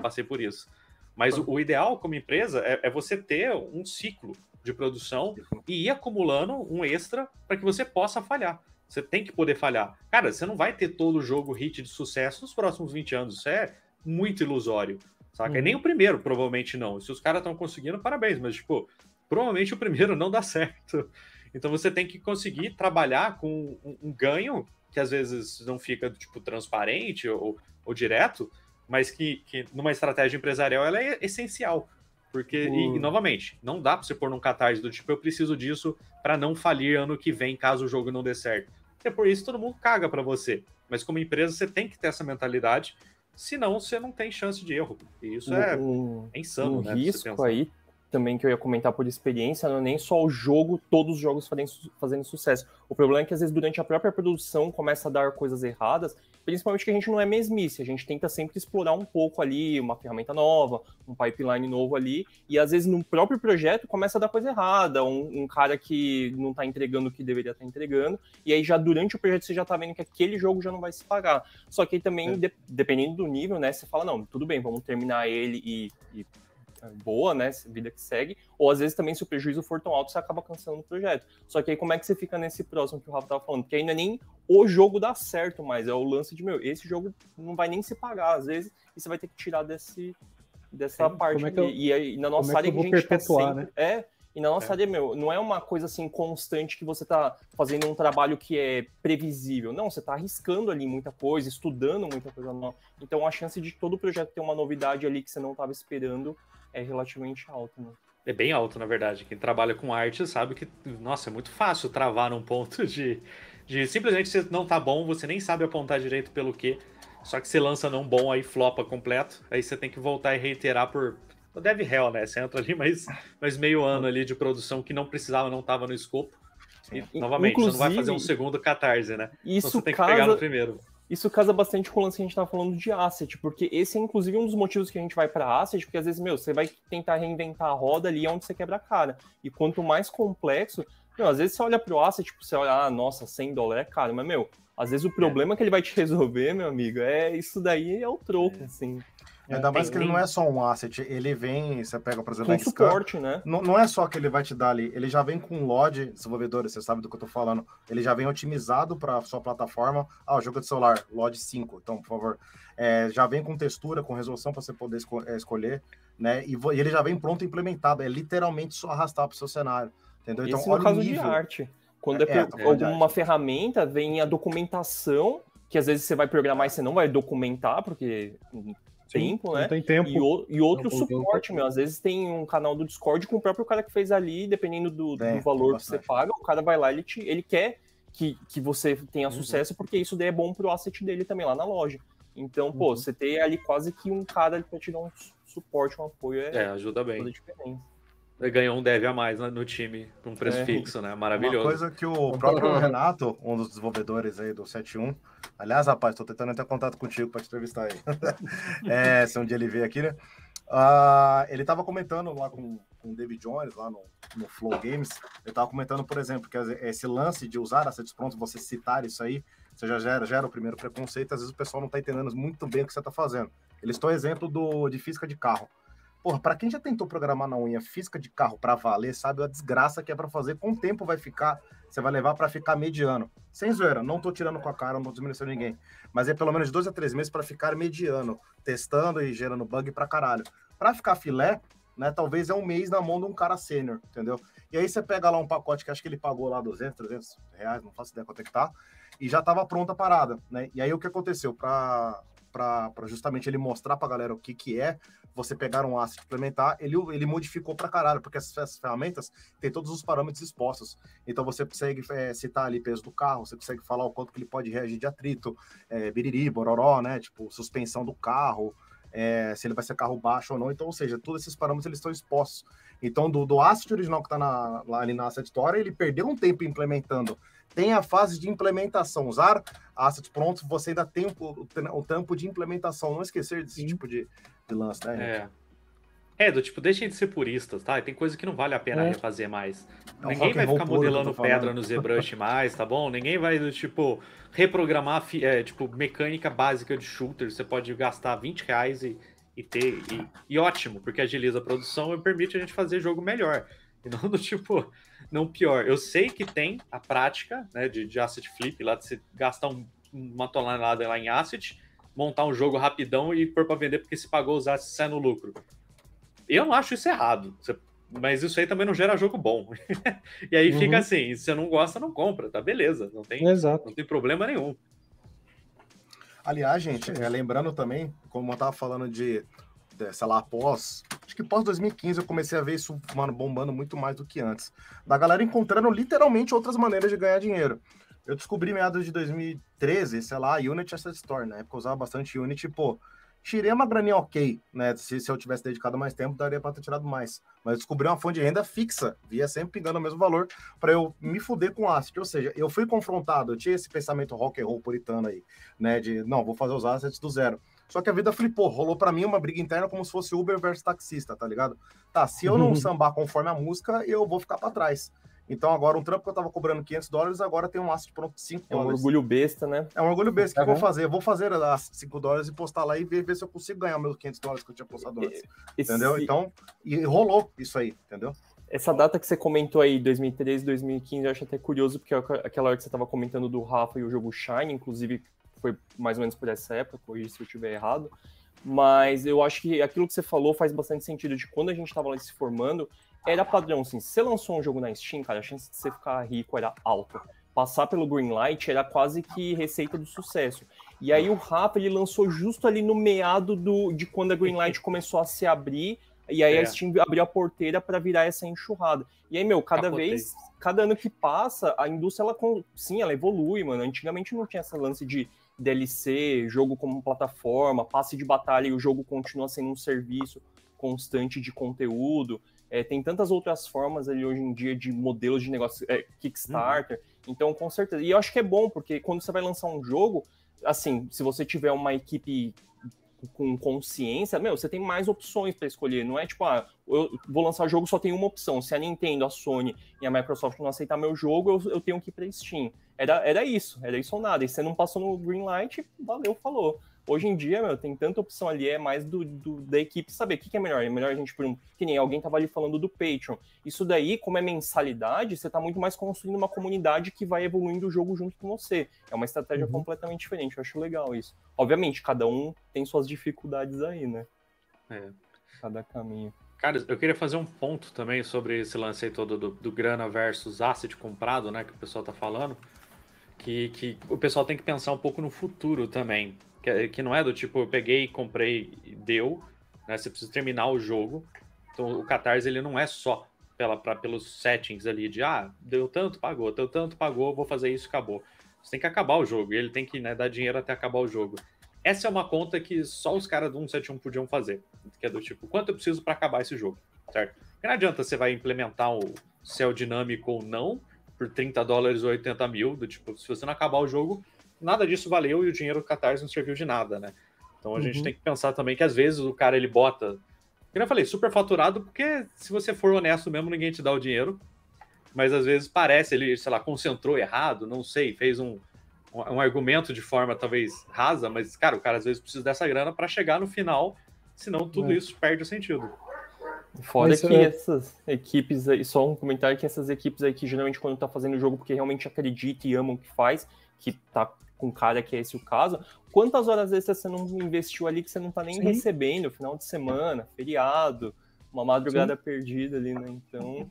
passei por isso. Mas o, o ideal como empresa é, é você ter um ciclo de produção e ir acumulando um extra para que você possa falhar. Você tem que poder falhar. Cara, você não vai ter todo o jogo hit de sucesso nos próximos 20 anos. Isso é muito ilusório. Saca? Uhum. E nem o primeiro, provavelmente não. Se os caras estão conseguindo, parabéns. Mas, tipo, provavelmente o primeiro não dá (laughs) certo. Então você tem que conseguir trabalhar com um, um ganho que às vezes não fica, tipo, transparente ou, ou direto, mas que, que numa estratégia empresarial ela é essencial. Porque, e, Hum. e, novamente, não dá para você pôr num catarse do tipo, eu preciso disso para não falir ano que vem, caso o jogo não dê certo. É por isso todo mundo caga para você. Mas como empresa, você tem que ter essa mentalidade, senão você não tem chance de erro. E isso é, um, é insano, um né? risco aí também que eu ia comentar por experiência, não é nem só o jogo, todos os jogos fazendo, fazendo sucesso. O problema é que às vezes durante a própria produção começa a dar coisas erradas, principalmente que a gente não é mesmice, a gente tenta sempre explorar um pouco ali, uma ferramenta nova, um pipeline novo ali, e às vezes no próprio projeto começa a dar coisa errada, um, um cara que não tá entregando o que deveria estar entregando, e aí já durante o projeto você já tá vendo que aquele jogo já não vai se pagar. Só que aí também, É. de- dependendo do nível, né, você fala, não, tudo bem, vamos terminar ele e, e boa, né? Vida que segue. Ou às vezes também, se o prejuízo for tão alto, você acaba cancelando o projeto. Só que aí como é que você fica nesse próximo que o Rafa tava falando? Porque ainda nem o jogo dá certo mais. É o lance de, meu, esse jogo não vai nem se pagar, às vezes, e você vai ter que tirar desse, dessa Sim, parte é eu- E aí, na nossa como é que área que a gente perpetuar, sempre... né? É, e na nossa É. área, meu, não é uma coisa assim constante que você tá fazendo um trabalho que é previsível. Não, você tá arriscando ali muita coisa, estudando muita coisa nova. Então a chance de todo projeto ter uma novidade ali que você não estava esperando é relativamente alta, né? É bem alto, na verdade. Quem trabalha com arte sabe que, nossa, é muito fácil travar num ponto de, de simplesmente você não tá bom, você nem sabe apontar direito pelo quê. Só que você lança não bom, aí flopa completo. Aí você tem que voltar e reiterar por. O Dev Hell, né? Você entra ali mais, mais meio ano ali de produção que não precisava, não tava no escopo. E, novamente, você não vai fazer um Inclusive, segundo catarse, né? Então Isso você tem que pegar no casa, primeiro. Isso casa bastante com o lance que a gente tava falando de asset, porque esse é inclusive um dos motivos que a gente vai para asset, porque às vezes, meu, você vai tentar reinventar a roda ali onde você quebra a cara. E quanto mais complexo, meu, às vezes você olha pro asset, tipo, você olha, ah, nossa, 100 dólares é caro, mas, meu, às vezes o problema que ele vai te (laughs) resolver, meu amigo, é isso daí é o troco, assim. Ainda mais que ele não é só um asset, ele vem, você pega, por exemplo, Com suporte, né? Não, não é só que ele vai te dar ali, ele já vem com LOD, desenvolvedores, você sabe do que eu tô falando. Ele já vem otimizado para sua plataforma. Ah, o jogo de celular, LOD 5, então, por favor. É, já vem com textura, com resolução para você poder esco- é, escolher, né? E, e ele já vem pronto implementado, é literalmente só arrastar para o seu cenário, entendeu? Então, Esse no olha caso o de nível. arte. Quando é, É, falando de alguma ferramenta, vem a documentação, que às vezes você vai programar e você não vai documentar, porque tempo, né? Não tem tempo. E, o- e outro Não, suporte, meu. Às vezes tem um canal do Discord com o próprio cara que fez ali, dependendo do, do Tem, tem valor que você paga, o cara vai lá, ele, te, ele quer que, que você tenha Uhum. sucesso, porque isso daí é bom pro asset dele também lá na loja. Então, pô, Uhum. você ter ali quase que um cara ali pra te dar um su- suporte, um apoio, é, É, ajuda toda bem. a diferença. Ganhou um dev a mais no- no time, com um preço É. fixo, né? Uma Maravilhoso. coisa que o próprio Renato, um dos desenvolvedores aí do 71, aliás, rapaz, tô tentando entrar em contato contigo para te entrevistar aí. (laughs) é, se um dia ele veio aqui, né? Ah, ele tava comentando lá com, com o David Jones, lá no, no Flow Games, ele tava comentando, por exemplo, que esse lance de usar assets prontos, você citar isso aí, você já gera, gera o primeiro preconceito, às vezes o pessoal não tá entendendo muito bem o que você tá fazendo. Eles estão exemplo do, de física de carro. Porra, pra quem já tentou programar na unha física de carro pra valer, sabe a desgraça que é pra fazer, com o tempo vai ficar, você vai levar pra ficar mediano. Sem zoeira, não tô tirando com a cara, não tô desmerecendo ninguém. Mas é pelo menos dois a três meses pra ficar mediano, testando e gerando bug pra caralho. Pra ficar filé, né, talvez é um mês na mão de um cara sênior, entendeu? E aí você pega lá um pacote que acho que ele pagou lá 200, 300 reais, não faço ideia quanto é que tá, e já tava pronta a parada, né? E aí o que aconteceu? Pra, pra justamente ele mostrar pra galera o que que é, você pegar um asset implementar, ele, ele modificou pra caralho, porque essas, essas ferramentas têm todos os parâmetros expostos. Então você consegue é, citar ali peso do carro, você consegue falar o quanto que ele pode reagir de atrito, é, biriri, bororó, né? Tipo, suspensão do carro, é, se ele vai ser carro baixo ou não. Então, ou seja, todos esses parâmetros eles estão expostos. Então, do, do asset original que está ali na Asset Store, ele perdeu um tempo implementando. Tem a fase de implementação. Usar assets prontos, você ainda tem o, o, o tempo de implementação. Não esquecer desse Sim. tipo de, de lance, né? gente? É. É, do tipo, deixem de ser puristas, tá? Tem coisa que não vale a pena é. refazer mais. É Ninguém vai ficar modelando pedra no ZBrush mais, tá bom? Ninguém vai, do tipo, reprogramar, é, tipo, mecânica básica de shooter. Você pode gastar 20 reais e, e ter. E, e, ótimo, porque agiliza a produção e permite a gente fazer jogo melhor. E não (laughs) do tipo, não pior. Eu sei que tem a prática, né, de, de asset flip, lá de você gastar um, uma tonelada lá em asset, montar um jogo rapidão e pôr para vender porque se pagou os assets sai no lucro. Eu não acho isso errado. Você, mas isso aí também não gera jogo bom. (laughs) e aí uhum. fica assim, se você não gosta, não compra, tá beleza. Não tem, Exato. não tem problema nenhum. Aliás, gente, é, lembrando também, como eu tava falando de, de, sei lá, após. Acho que pós 2015 eu comecei a ver isso, mano, bombando muito mais do que antes. Da galera encontrando literalmente outras maneiras de ganhar dinheiro. Eu descobri meados de 2013, sei lá, Unity Asset Store, na né? época eu usava bastante Unity, pô tirei uma graninha ok, né? Se, se eu tivesse dedicado mais tempo, daria para ter tirado mais. Mas descobri uma fonte de renda fixa, via sempre pingando o mesmo valor, para eu me fuder com asset. Ou seja, eu fui confrontado, eu tinha esse pensamento rock and roll puritano aí, né? De não, vou fazer os assets do zero. Só que a vida flipou, rolou para mim uma briga interna como se fosse Uber versus taxista, tá ligado? Tá, se eu não sambar conforme a música, eu vou ficar para trás. Então, agora, um trampo que eu tava cobrando 500 dólares, agora tem um asset pronto 5 dólares. É um orgulho besta, né? É um orgulho besta. O que eu vou fazer? Eu vou fazer as 5 dólares e postar lá e ver, ver se eu consigo ganhar meus 500 dólares que eu tinha postado antes. Esse... Entendeu? Então, e rolou isso aí, entendeu? Essa data que você comentou aí, 2013, 2015, eu acho até curioso, porque é aquela hora que você estava comentando do Rafa e o jogo Shine, inclusive foi mais ou menos por essa época, corrija se eu estiver errado. Mas eu acho que aquilo que você falou faz bastante sentido de quando a gente estava lá se formando, era padrão, assim, se você lançou um jogo na Steam, cara, a chance de você ficar rico era alta. Passar pelo Greenlight era quase que receita do sucesso. E aí o Rafa, ele lançou justo ali no meado do, de quando a Greenlight (laughs) começou a se abrir, e aí é. a Steam abriu a porteira para virar essa enxurrada. E aí, meu, cada Capotei. vez, cada ano que passa, a indústria, ela, sim, ela evolui, mano. Antigamente não tinha essa lance de DLC, jogo como plataforma, passe de batalha e o jogo continua sendo um serviço constante de conteúdo. É, tem tantas outras formas ali hoje em dia de modelos de negócio, é, Kickstarter. Uhum. Então, com certeza. E eu acho que é bom, porque quando você vai lançar um jogo, assim, se você tiver uma equipe com consciência, meu, você tem mais opções para escolher. Não é tipo, ah, eu vou lançar jogo, só tem uma opção. Se a Nintendo, a Sony e a Microsoft não aceitar meu jogo, eu, eu tenho que ir para Steam. Era, era isso, era isso ou nada. E você não passou no Greenlight, valeu, falou. Hoje em dia, meu, tem tanta opção ali, é mais do, do da equipe saber o que, que, é melhor. É melhor a gente, por um, que nem alguém tava ali falando do Patreon. Isso daí, como é mensalidade, você tá muito mais construindo uma comunidade que vai evoluindo o jogo junto com você. É uma estratégia uhum. completamente diferente, eu acho legal isso. Obviamente, cada um tem suas dificuldades aí, né? É. Cada caminho. Cara, eu queria fazer um ponto também sobre esse lance aí todo do, do grana versus asset comprado, né, que o pessoal tá falando. Que, que o pessoal tem que pensar um pouco no futuro também que, que não é do tipo, eu peguei, comprei e deu, né? Você precisa terminar o jogo. Então o Catarse ele não é só pela, pra, pelos settings ali de ah, deu tanto, pagou, deu tanto, pagou, vou fazer isso, acabou. Você tem que acabar o jogo, e ele tem que né, dar dinheiro até acabar o jogo. Essa é uma conta que só os caras do 171 podiam fazer. Que é do tipo, quanto eu preciso para acabar esse jogo, certo? Porque não adianta você vai implementar o céu dinâmico ou não por 30 dólares ou 80 mil, do tipo, se você não acabar o jogo, nada disso valeu e o dinheiro do Catarse não serviu de nada, né? Então a uhum. gente tem que pensar também que às vezes o cara ele bota, como eu falei, super faturado, porque se você for honesto mesmo, ninguém te dá o dinheiro. Mas às vezes parece, ele, sei lá, concentrou errado, não sei, fez um, um argumento de forma talvez rasa, mas, cara, o cara às vezes precisa dessa grana para chegar no final, senão tudo é. isso perde o sentido. Fora mas, que é... essas equipes aí, só um comentário que essas equipes aí que geralmente quando tá fazendo o jogo porque realmente acredita e ama o que faz, que tá com cara que é esse o caso, quantas horas extras você não investiu ali que você não tá nem Sim. recebendo, final de semana, feriado, uma madrugada Sim. perdida ali, né? Então.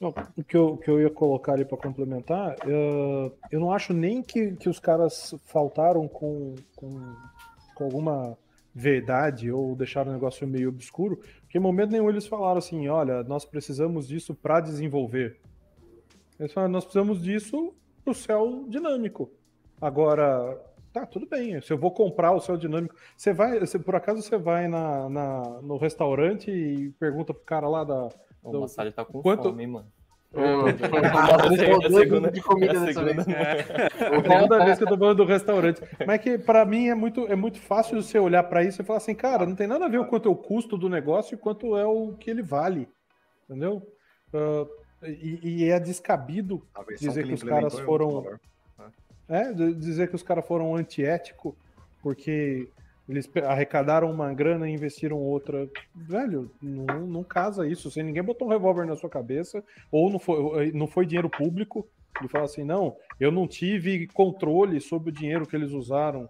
O, que eu, que eu ia colocar ali para complementar, eu, eu não acho nem que, que os caras faltaram com, com, com alguma verdade ou deixaram o negócio meio obscuro, porque em momento nenhum eles falaram assim: olha, nós precisamos disso para desenvolver. Eles falaram: nós precisamos disso para o céu dinâmico. Agora, tá, tudo bem. Se eu vou comprar o céu dinâmico, você vai, se por acaso você vai na, na, no restaurante e pergunta pro cara lá da. O do, Massari tá com quanto... fome, mano. É, segunda de comida dessa vez. segunda vez que eu tô falando do restaurante. Mas é que para mim é muito, é muito fácil você olhar para isso e falar assim, cara, não tem nada a ver o quanto é o custo do negócio e quanto é o que ele vale. Entendeu? Uh, e, e, é descabido dizer que, que os caras foram. É, dizer que os caras foram antiético porque eles arrecadaram uma grana e investiram outra. Velho, não, não casa isso. Se ninguém botou um revólver na sua cabeça, ou não foi, não foi dinheiro público, ele fala assim: não, eu não tive controle sobre o dinheiro que eles usaram.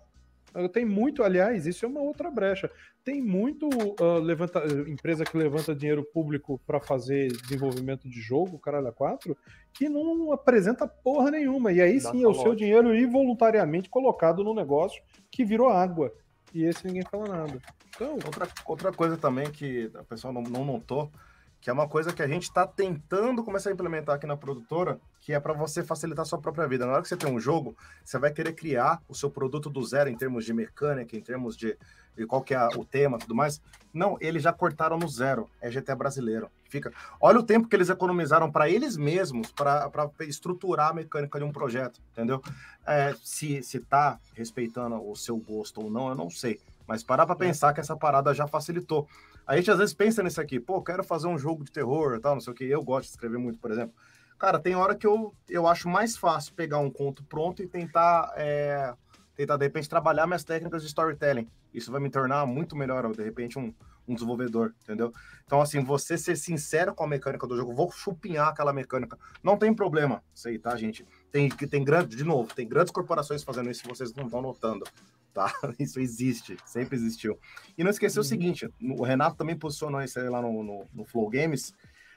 Tem muito, aliás, isso é uma outra brecha. Tem muito uh, levanta, empresa que levanta dinheiro público para fazer desenvolvimento de jogo, caralho, a quatro, que não apresenta porra nenhuma. E aí sim é o seu dinheiro involuntariamente colocado no negócio que virou água e esse ninguém fala nada. Então... Outra, outra coisa também que a pessoa não, não notou, que é uma coisa que a gente está tentando começar a implementar aqui na produtora, que é para você facilitar a sua própria vida. Na hora que você tem um jogo, você vai querer criar o seu produto do zero em termos de mecânica, em termos de, de qual que é o tema tudo mais. Não, eles já cortaram no zero. É GTA brasileiro. Fica. Olha o tempo que eles economizaram para eles mesmos para estruturar a mecânica de um projeto, entendeu? É, se, se tá respeitando o seu gosto ou não, eu não sei. Mas parar para é. pensar que essa parada já facilitou. A gente às vezes pensa nisso aqui, pô, quero fazer um jogo de terror, tal, não sei o que. Eu gosto de escrever muito, por exemplo. Cara, tem hora que eu, eu acho mais fácil pegar um conto pronto e tentar, é, tentar, de repente, trabalhar minhas técnicas de storytelling. Isso vai me tornar muito melhor, de repente, um, um desenvolvedor, entendeu? Então, assim, você ser sincero com a mecânica do jogo, vou chupinhar aquela mecânica. Não tem problema, sei, tá, gente? Tem, tem grande, de novo, tem grandes corporações fazendo isso, vocês não estão notando tá? (laughs) Isso existe, sempre existiu. E não esquecer uhum. o seguinte, o Renato também posicionou isso aí lá no, no, no Flow Games,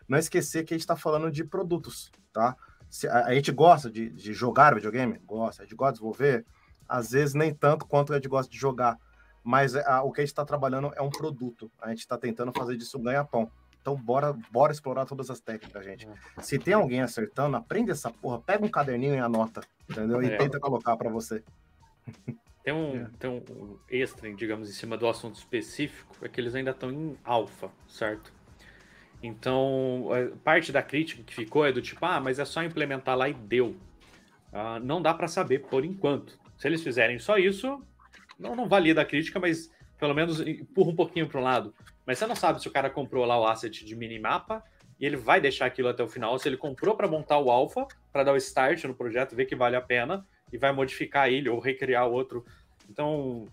não esquecer que a gente está falando de produtos, tá? Se, a, a, gente gosta de, de jogar videogame? Gosta. A gente gosta de desenvolver? Às vezes nem tanto quanto a gente gosta de jogar. Mas a, o que a gente está trabalhando é um produto. A gente está tentando fazer disso ganha-pão. Então, bora, bora explorar todas as técnicas, gente. É. Se tem alguém acertando, aprende essa porra, pega um caderninho e anota, entendeu? E é. tenta colocar para você. Tem um, é. tem um extra, digamos, em cima do assunto específico, é que eles ainda estão em alfa, certo? Então, parte da crítica que ficou é do tipo, ah, mas é só implementar lá e deu. Ah, não dá para saber por enquanto. Se eles fizerem só isso, não, não valida a crítica, mas pelo menos empurra um pouquinho para um lado. Mas você não sabe se o cara comprou lá o asset de minimapa e ele vai deixar aquilo até o final, se ele comprou para montar o alpha, para dar o start no projeto, ver que vale a pena, e vai modificar ele ou recriar outro. Então,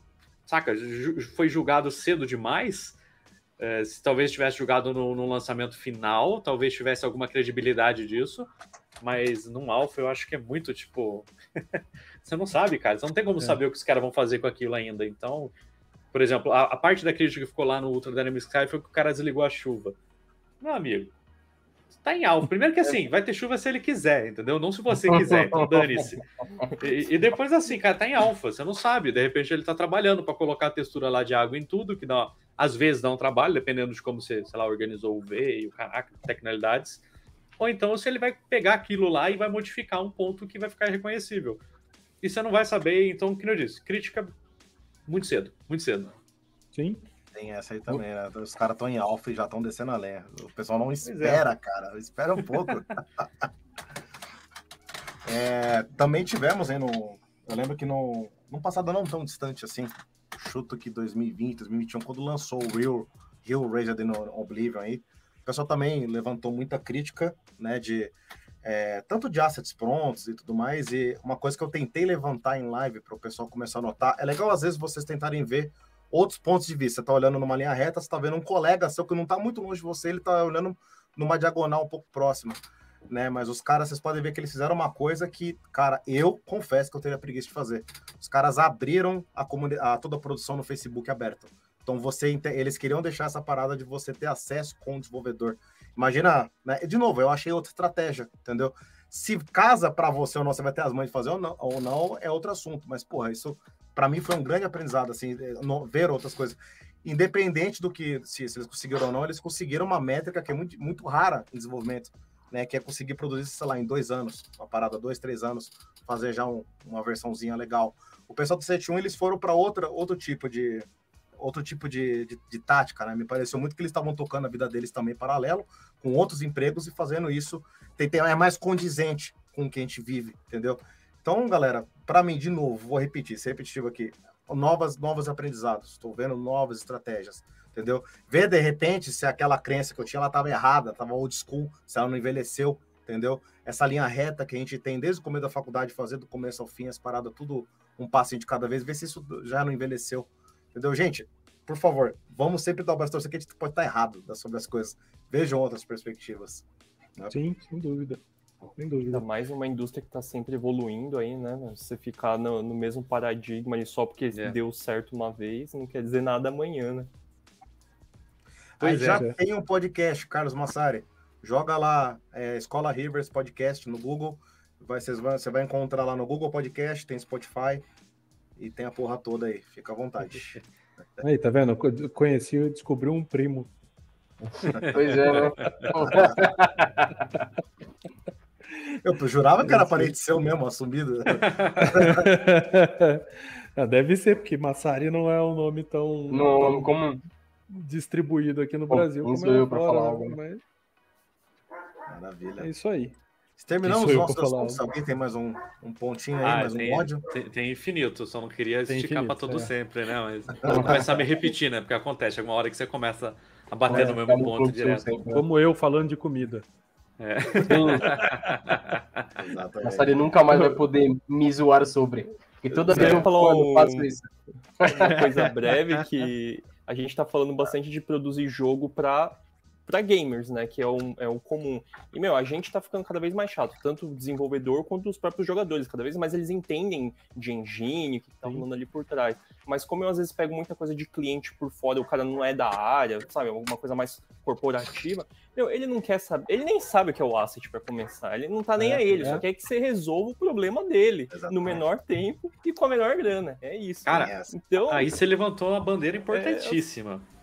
saca, foi julgado cedo demais. É, se talvez tivesse julgado no, no, lançamento final, talvez tivesse alguma credibilidade disso, mas num alfa eu acho que é muito tipo. (laughs) você não sabe, cara, você não tem como é. saber o que os caras vão fazer com aquilo ainda. Então, por exemplo, a, a parte da crítica que ficou lá no Ultra Dynamic Sky foi que o cara desligou a chuva. Meu amigo, tá em alvo. Primeiro que assim, vai ter chuva se ele quiser, entendeu? Não se você quiser, então dane-se. E, e, depois assim, cara, tá em alfa, você não sabe. De repente ele tá trabalhando para colocar a textura lá de água em tudo, que dá, às vezes dá um trabalho, dependendo de como você, sei lá, organizou o V e o caraca, tecnalidades. Ou então se ele vai pegar aquilo lá e vai modificar um ponto que vai ficar reconhecível. E você não vai saber, então, o que eu disse, crítica muito cedo, muito cedo. Sim. Tem essa aí também, né? Os caras estão em alfa e já estão descendo a lenha. O pessoal não é. espera, é. cara. Espera um pouco. (laughs) é, também tivemos, hein, no, eu lembro que no, no passado não tão distante assim, chuto que 2020, 2021, quando lançou o Real, Real Raised in Oblivion aí, o pessoal também levantou muita crítica, né, de é, tanto de assets prontos e tudo mais, e uma coisa que eu tentei levantar em live para o pessoal começar a notar, é legal às vezes vocês tentarem ver outros pontos de vista. Você está olhando numa linha reta, você está vendo um colega seu que não está muito longe de você, ele está olhando numa diagonal um pouco próxima. Né, mas os caras, vocês podem ver que eles fizeram uma coisa que, cara, eu confesso que eu teria preguiça de fazer. Os caras abriram a, a toda a produção no Facebook aberta. Então você, eles queriam deixar essa parada de você ter acesso com o desenvolvedor. Imagina, né? De novo, eu achei outra estratégia, entendeu? Se casa para você ou não, você vai ter as mães de fazer ou não, ou não é outro assunto. Mas, porra, isso para mim foi um grande aprendizado, assim, é, ver outras coisas. Independente do que, se, se, eles conseguiram ou não, eles conseguiram uma métrica que é muito, muito rara em desenvolvimento, né? Que é conseguir produzir, sei lá, em dois anos, uma parada, dois, três anos, fazer já um, uma versãozinha legal. O pessoal do 7.1, eles foram para outro tipo de, outro tipo de, de, de tática, né? Me pareceu muito que eles estavam tocando a vida deles também paralelo, com outros empregos e fazendo isso. Tem, tem, é mais condizente com o que a gente vive, entendeu? Então, galera, para mim, de novo, vou repetir, ser repetitivo aqui, novas, novos aprendizados, estou vendo novas estratégias, entendeu? Ver de repente se aquela crença que eu tinha ela estava errada, estava old school, se ela não envelheceu, entendeu? Essa linha reta que a gente tem desde o começo da faculdade, fazer do começo ao fim as paradas, tudo um passinho de cada vez, ver se isso já não envelheceu, entendeu? Gente, por favor, vamos sempre dar o bastão, que a gente pode estar errado sobre as coisas. Vejam outras perspectivas. Né? Sim, sem dúvida. Sem dúvida. Ainda mais uma indústria que está sempre evoluindo aí, né? Você ficar no, no mesmo paradigma e só porque é. deu certo uma vez não quer dizer nada amanhã, né? Pois aí é. já tem um podcast, Carlos Massari. Joga lá é, Escola Rivers Podcast no Google. Vai, você vai encontrar lá no Google Podcast, tem Spotify e tem a porra toda aí. Fica à vontade. (laughs) Aí, tá vendo? Conheci e descobri um primo. Pois é, né? Eu jurava que era parente seu mesmo, assumido. (laughs) Ah, deve ser, porque Massari não é um nome tão, não, tão como... distribuído aqui no Brasil. Não sou é eu para falar né? algo. Mas... Maravilha. É isso aí. Terminamos os nossos assuntos. Alguém tem mais um, um pontinho aí, ah, mais tem, um ódio? Tem, tem, infinito, só não queria esticar para todo é. sempre, né? Mas (laughs) vou começar a me repetir, né? Porque acontece, alguma hora que você começa a bater é, no mesmo ponto direto. Sempre, Como eu falando de comida. É. (laughs) Exatamente. nunca mais vai poder me zoar sobre. E toda vez eu falo, faço isso. (laughs) Uma coisa breve que a gente está falando bastante de produzir jogo para para gamers, né? Que é o, é o comum. E, meu, a gente tá ficando cada vez mais chato, tanto o desenvolvedor quanto os próprios jogadores. Cada vez mais eles entendem de engine, o que tá rolando ali por trás. Mas como eu às vezes pego muita coisa de cliente por fora, o cara não é da área, sabe? Alguma coisa mais corporativa, meu, ele não quer saber. Ele nem sabe o que é o asset para começar. Ele não tá nem é, a ele, é. só quer que você resolva o problema dele Exatamente. no menor tempo e com a menor grana. É isso. Cara, então, aí você levantou uma bandeira importantíssima. É,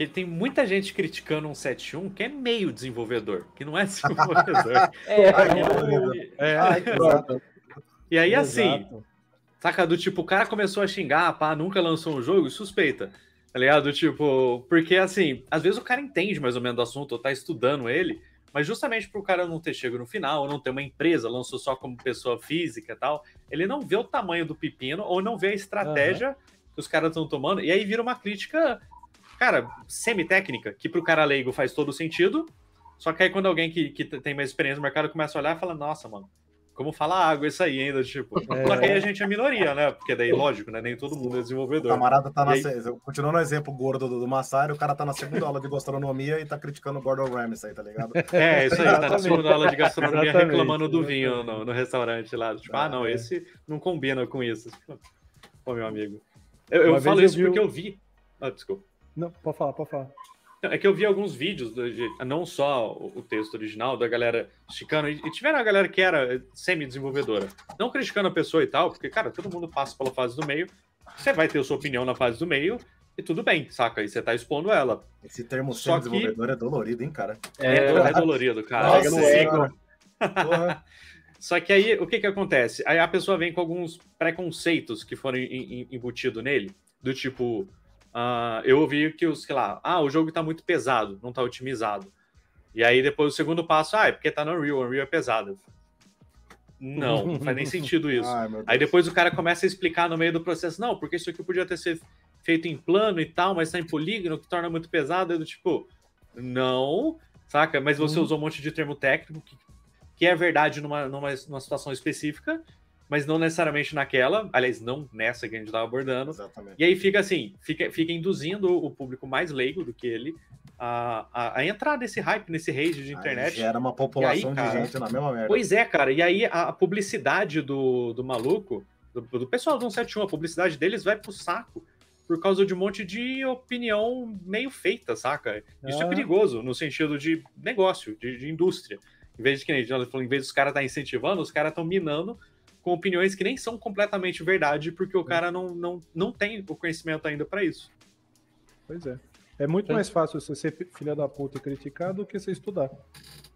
que tem muita gente criticando um 7.1 que é meio desenvolvedor, que não é (laughs) desenvolvedor. é, é, é, e aí, assim, Exato. saca? Do tipo, o cara começou a xingar, pá, nunca lançou um jogo, suspeita. Tá ligado? Tipo, porque assim, às vezes o cara entende mais ou menos do assunto, ou tá estudando ele, mas justamente pro cara não ter chego no final, ou não ter uma empresa, lançou só como pessoa física e tal, ele não vê o tamanho do pepino, ou não vê a estratégia uhum. que os caras estão tomando, e aí vira uma crítica cara, semi-técnica, que pro cara leigo faz todo sentido. Só que aí quando alguém que, que tem mais experiência no mercado começa a olhar e fala, nossa, mano, como fala água isso aí ainda, tipo. É. Só que aí a gente é minoria, né? Porque daí, lógico, né? Nem todo mundo é desenvolvedor. O camarada tá na. Aí... Continuando o exemplo gordo do, do Massari, o cara tá na segunda aula de gastronomia e tá criticando o Gordon Ramsay, tá ligado? É, isso aí, tá na segunda aula de gastronomia Exatamente. reclamando do vinho no, no restaurante lá. Tipo, ah, não, é. esse não combina com isso. Pô, meu amigo. Eu, eu falo isso porque eu vi. Ah, desculpa. Não, pode falar, pode falar. É que eu vi alguns vídeos, de, não só o texto original, da galera esticando, e tiveram a galera que era semi-desenvolvedora. Não criticando a pessoa e tal, porque, cara, todo mundo passa pela fase do meio, você vai ter a sua opinião na fase do meio, e tudo bem, saca? E você tá expondo ela. Esse termo semi-desenvolvedor que... é dolorido, hein, cara? É, é, dolorido, cara. Nossa, é, cara. (laughs) Só que aí, o que que acontece? Aí a pessoa vem com alguns preconceitos que foram embutidos nele, do tipo, Uh, eu ouvi que os, sei lá, ah, o jogo tá muito pesado, não tá otimizado. E aí depois o segundo passo, ah, é porque tá no Unreal, Unreal é pesado. Não, não faz nem (laughs) sentido isso. Ai, aí depois o cara começa a explicar no meio do processo, não, porque isso aqui podia ter sido feito em plano e tal, mas tá em polígono, que torna muito pesado. Eu, do tipo, não, saca? Mas você hum. usou um monte de termo técnico que, que é verdade numa, numa, numa situação específica, mas não necessariamente naquela, aliás, não nessa que a gente estava abordando. Exatamente. E aí fica assim, fica, fica induzindo o público mais leigo do que ele a, a, a entrar nesse hype, nesse rage de internet. Era uma população aí, cara, de gente na mesma merda. Pois é, cara, e aí a, publicidade do, do maluco, do, do pessoal do 171, a publicidade deles vai pro saco por causa de um monte de opinião meio feita, saca? Isso é, é perigoso no sentido de negócio, de, de indústria. Em vez de que a gente falou, em vez dos caras estar tá incentivando, os caras estão minando com opiniões que nem são completamente verdade, porque o cara não, não, não tem o conhecimento ainda para isso. Pois é. É muito mais fácil você ser filha da puta e criticar do que você estudar.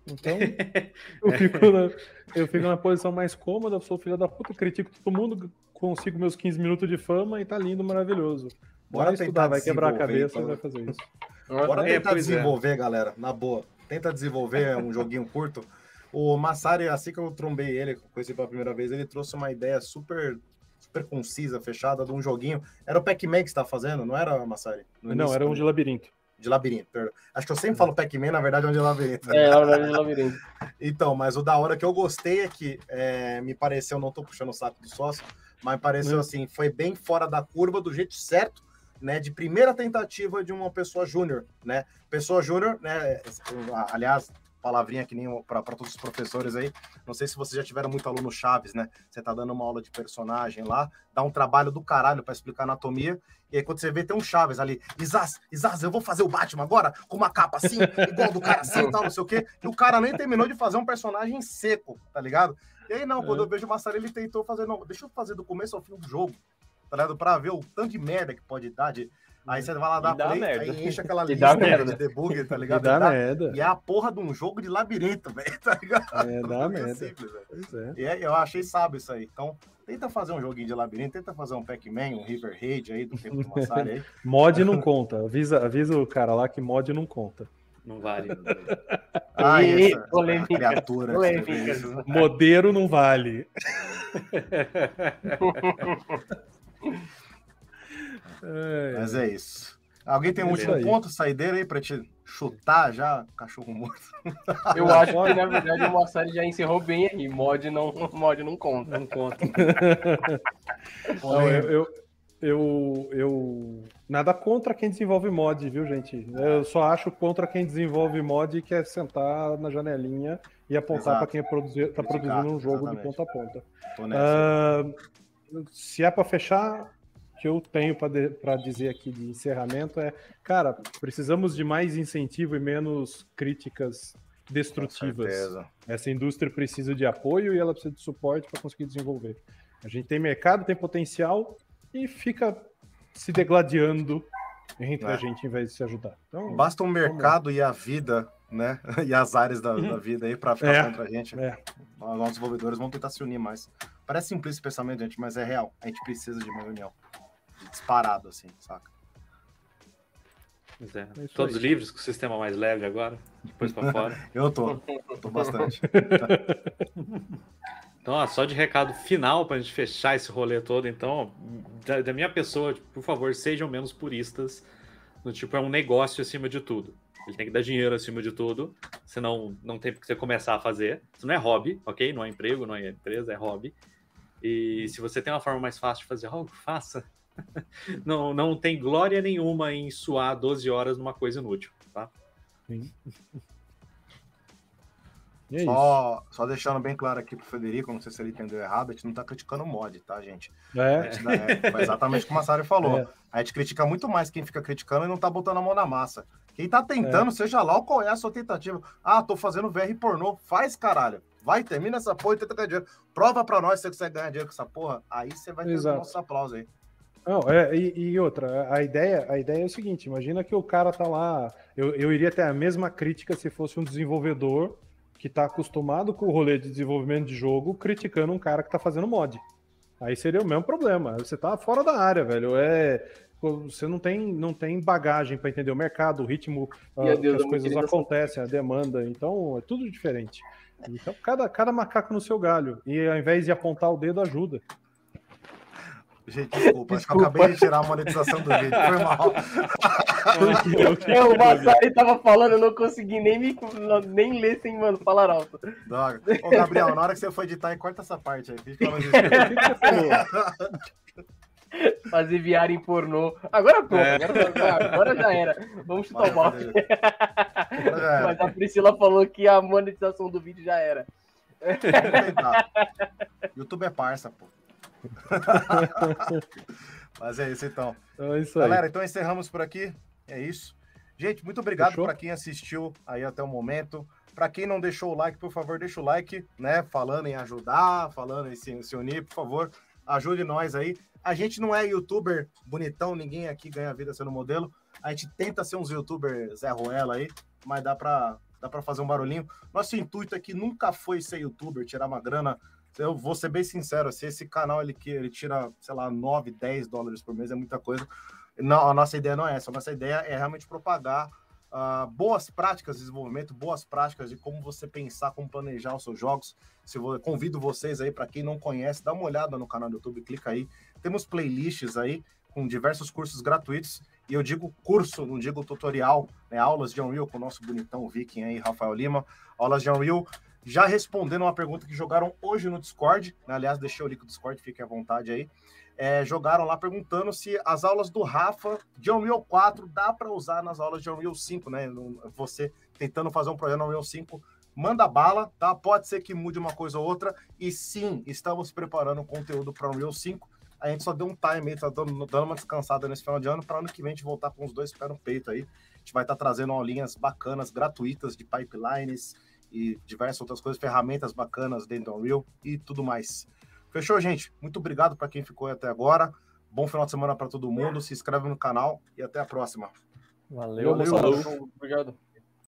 Então, (laughs) eu, fico na, eu fico na posição mais cômoda, sou filha da puta, critico todo mundo, consigo meus 15 minutos de fama e tá lindo, maravilhoso. Bora vai estudar, vai quebrar a cabeça e vai fazer isso. Bora é, tentar é, desenvolver, é. galera, na boa. Tenta desenvolver um joguinho curto. O Massari, assim que eu trombei ele, conheci pela primeira vez, ele trouxe uma ideia super super concisa, fechada de um joguinho. Era o Pac-Man que você tá fazendo, não era, Massari? não, era um de labirinto. De labirinto, perdão. Acho que eu sempre falo Pac-Man, na verdade é um de labirinto. É, na verdade é de labirinto. (laughs) então, mas o da hora que eu gostei é que é, me pareceu, não tô puxando o saco do sócio, mas pareceu hum. assim, foi bem fora da curva, do jeito certo, né, de primeira tentativa de uma pessoa júnior, né? Pessoa júnior, né? Aliás, palavrinha que nem para todos os professores aí. Não sei se vocês já tiveram muito aluno Chaves, né? Você tá dando uma aula de personagem lá, dá um trabalho do caralho para explicar anatomia, e aí quando você vê tem um Chaves ali, Isas, Isas, eu vou fazer o Batman agora com uma capa assim, igual do cara assim, tal, não sei o quê. E o cara nem terminou de fazer um personagem seco, tá ligado? E aí não, quando é. eu vejo o Massari, ele tentou fazer, não, deixa eu fazer do começo ao fim do jogo, tá ligado? Pra ver o tanto de merda que pode dar de Aí você vai lá dar play, merda. aí enche aquela (laughs) lista de debug, tá ligado? E dá, merda. E é a porra de um jogo de labirinto, (laughs) velho, tá ligado? É, dá (laughs) merda. É simples, velho. É. E é, eu achei sábio isso aí. Então, tenta fazer um joguinho de labirinto, tenta fazer um Pac-Man, um River Raid aí, do tempo do Massari aí. mod não conta. Avisa, avisa o cara lá que mod não conta. Não vale. ah, essa, polêmica, criatura. Polêmica. Modero não vale. Mas é isso. Alguém tem um último aí. ponto, saideira aí, pra te chutar já, cachorro morto? (laughs) Eu acho que, na verdade, uma série já encerrou bem aí. Mod não, (laughs) mod não conta. Não conta. (laughs) não, eu, eu, eu, eu, Nada contra quem desenvolve mod, viu, gente? Eu só acho contra quem desenvolve mod que é sentar na janelinha e apontar para quem é produzir, tá produzindo um jogo exatamente. de ponta a ponta. Uh, se é para fechar, que eu tenho para dizer aqui de encerramento é, cara, precisamos de mais incentivo e menos críticas destrutivas. Essa indústria precisa de apoio e ela precisa de suporte para conseguir desenvolver. A gente tem mercado, tem potencial e fica se degladiando entre é. a gente em vez de se ajudar. Então, Basta o um mercado e a vida, né? (laughs) E as áreas da, da vida aí para ficar é. contra a gente. É. Os nossos desenvolvedores vão tentar se unir mais. Parece simples esse pensamento, gente, mas é real. A gente precisa de uma união disparado, assim, saca? Pois é. é Todos aí. livres com o sistema mais leve agora, depois para fora. (laughs) eu tô, tô bastante. (laughs) então, ó, só de recado final para a gente fechar esse rolê todo, então, da, da minha pessoa, por favor, sejam menos puristas. No tipo, é um negócio acima de tudo. Ele tem que dar dinheiro acima de tudo, senão não tem porque você começar a fazer. Isso não é hobby, ok? Não é emprego, não é empresa, é hobby. E se você tem uma forma mais fácil de fazer algo, faça (laughs) não, não tem glória nenhuma em suar 12 horas numa coisa inútil, tá? Sim. (laughs) É só, só, deixando bem claro aqui pro Federico, não sei se ele entendeu errado, a gente não tá criticando o mod, tá, gente? É. é exatamente como a Sari falou. (laughs) É. A gente critica muito mais quem fica criticando e não tá botando a mão na massa. Quem tá tentando, é. seja lá qual é a sua tentativa. Ah, tô fazendo VR pornô. Faz, caralho. Vai, termina essa porra e tenta ganhar dinheiro. Prova pra nós se você consegue ganhar dinheiro com essa porra. Aí você vai ter Exato. o nosso aplauso aí. Não, é, e, e, outra, a ideia, a ideia é o seguinte: imagina que o cara tá lá. Eu, eu iria ter a mesma crítica se fosse um desenvolvedor que tá acostumado com o rolê de desenvolvimento de jogo, criticando um cara que tá fazendo mod. Aí seria o mesmo problema. Você tá fora da área, velho. É, você não tem, não tem bagagem para entender o mercado, o ritmo uh, que as coisas acontecem, a demanda. Então é tudo diferente. Então cada, cada macaco no seu galho. E ao invés de apontar o dedo, ajuda. Gente, desculpa, desculpa, acho que eu acabei de tirar a monetização do vídeo. Foi mal. (laughs) é, o Massari tava falando, eu não consegui nem, me, nem ler sem, mano, falar alto. Droga. Ô, Gabriel, na hora que você for editar, corta essa parte aí. (laughs) Fazer viar em pornô. Agora pronto, é. agora, agora, já era. Vamos chutar o balde. Mas a Priscila falou que a monetização do vídeo já era. YouTube é parça, pô. (laughs) Mas é isso então. É isso Galera, então encerramos por aqui. É isso. Gente, muito obrigado para quem assistiu aí até o momento. Para quem não deixou o like, por favor, deixa o like, né? Falando em ajudar, falando em se, se unir, por favor, ajude nós aí. A gente não é youtuber bonitão, ninguém aqui ganha vida sendo modelo. A gente tenta ser uns youtubers Zé Ruela aí, mas dá para dá para fazer um barulhinho. Nosso intuito aqui nunca foi ser youtuber, tirar uma grana Eu vou ser bem sincero, se esse canal ele, ele tira, sei lá, 9, 10 dólares por mês, é muita coisa. Não, a nossa ideia não é essa. A nossa ideia é realmente propagar uh, boas práticas de desenvolvimento, boas práticas de como você pensar, como planejar os seus jogos. Se eu convido vocês aí, para quem não conhece, dá uma olhada no canal do YouTube, clica aí. Temos playlists aí com diversos cursos gratuitos. E eu digo curso, não digo tutorial, né? Aulas de Unreal com o nosso bonitão Viking aí, Rafael Lima. Aulas de Unreal. Já respondendo uma pergunta que jogaram hoje no Discord, né? aliás, deixei o link do Discord, fique à vontade aí é, jogaram lá perguntando se as aulas do Rafa de Unreal 4 dá para usar nas aulas de Unreal 5, né? Você tentando fazer um projeto no Unreal 5, manda bala, tá? Pode ser que mude uma coisa ou outra. E sim, estamos preparando conteúdo para Unreal 5. A gente só deu um time aí, tá dando, dando uma descansada nesse final de ano, para ano que vem a gente voltar com os dois pés no peito aí. A gente vai estar tá trazendo aulinhas bacanas, gratuitas de pipelines e diversas outras coisas, ferramentas bacanas dentro do Unreal e tudo mais. Fechou, gente? Muito obrigado para quem ficou até agora. Bom final de semana para todo mundo. Se inscreve no canal e até a próxima. Valeu, Valeu. Obrigado.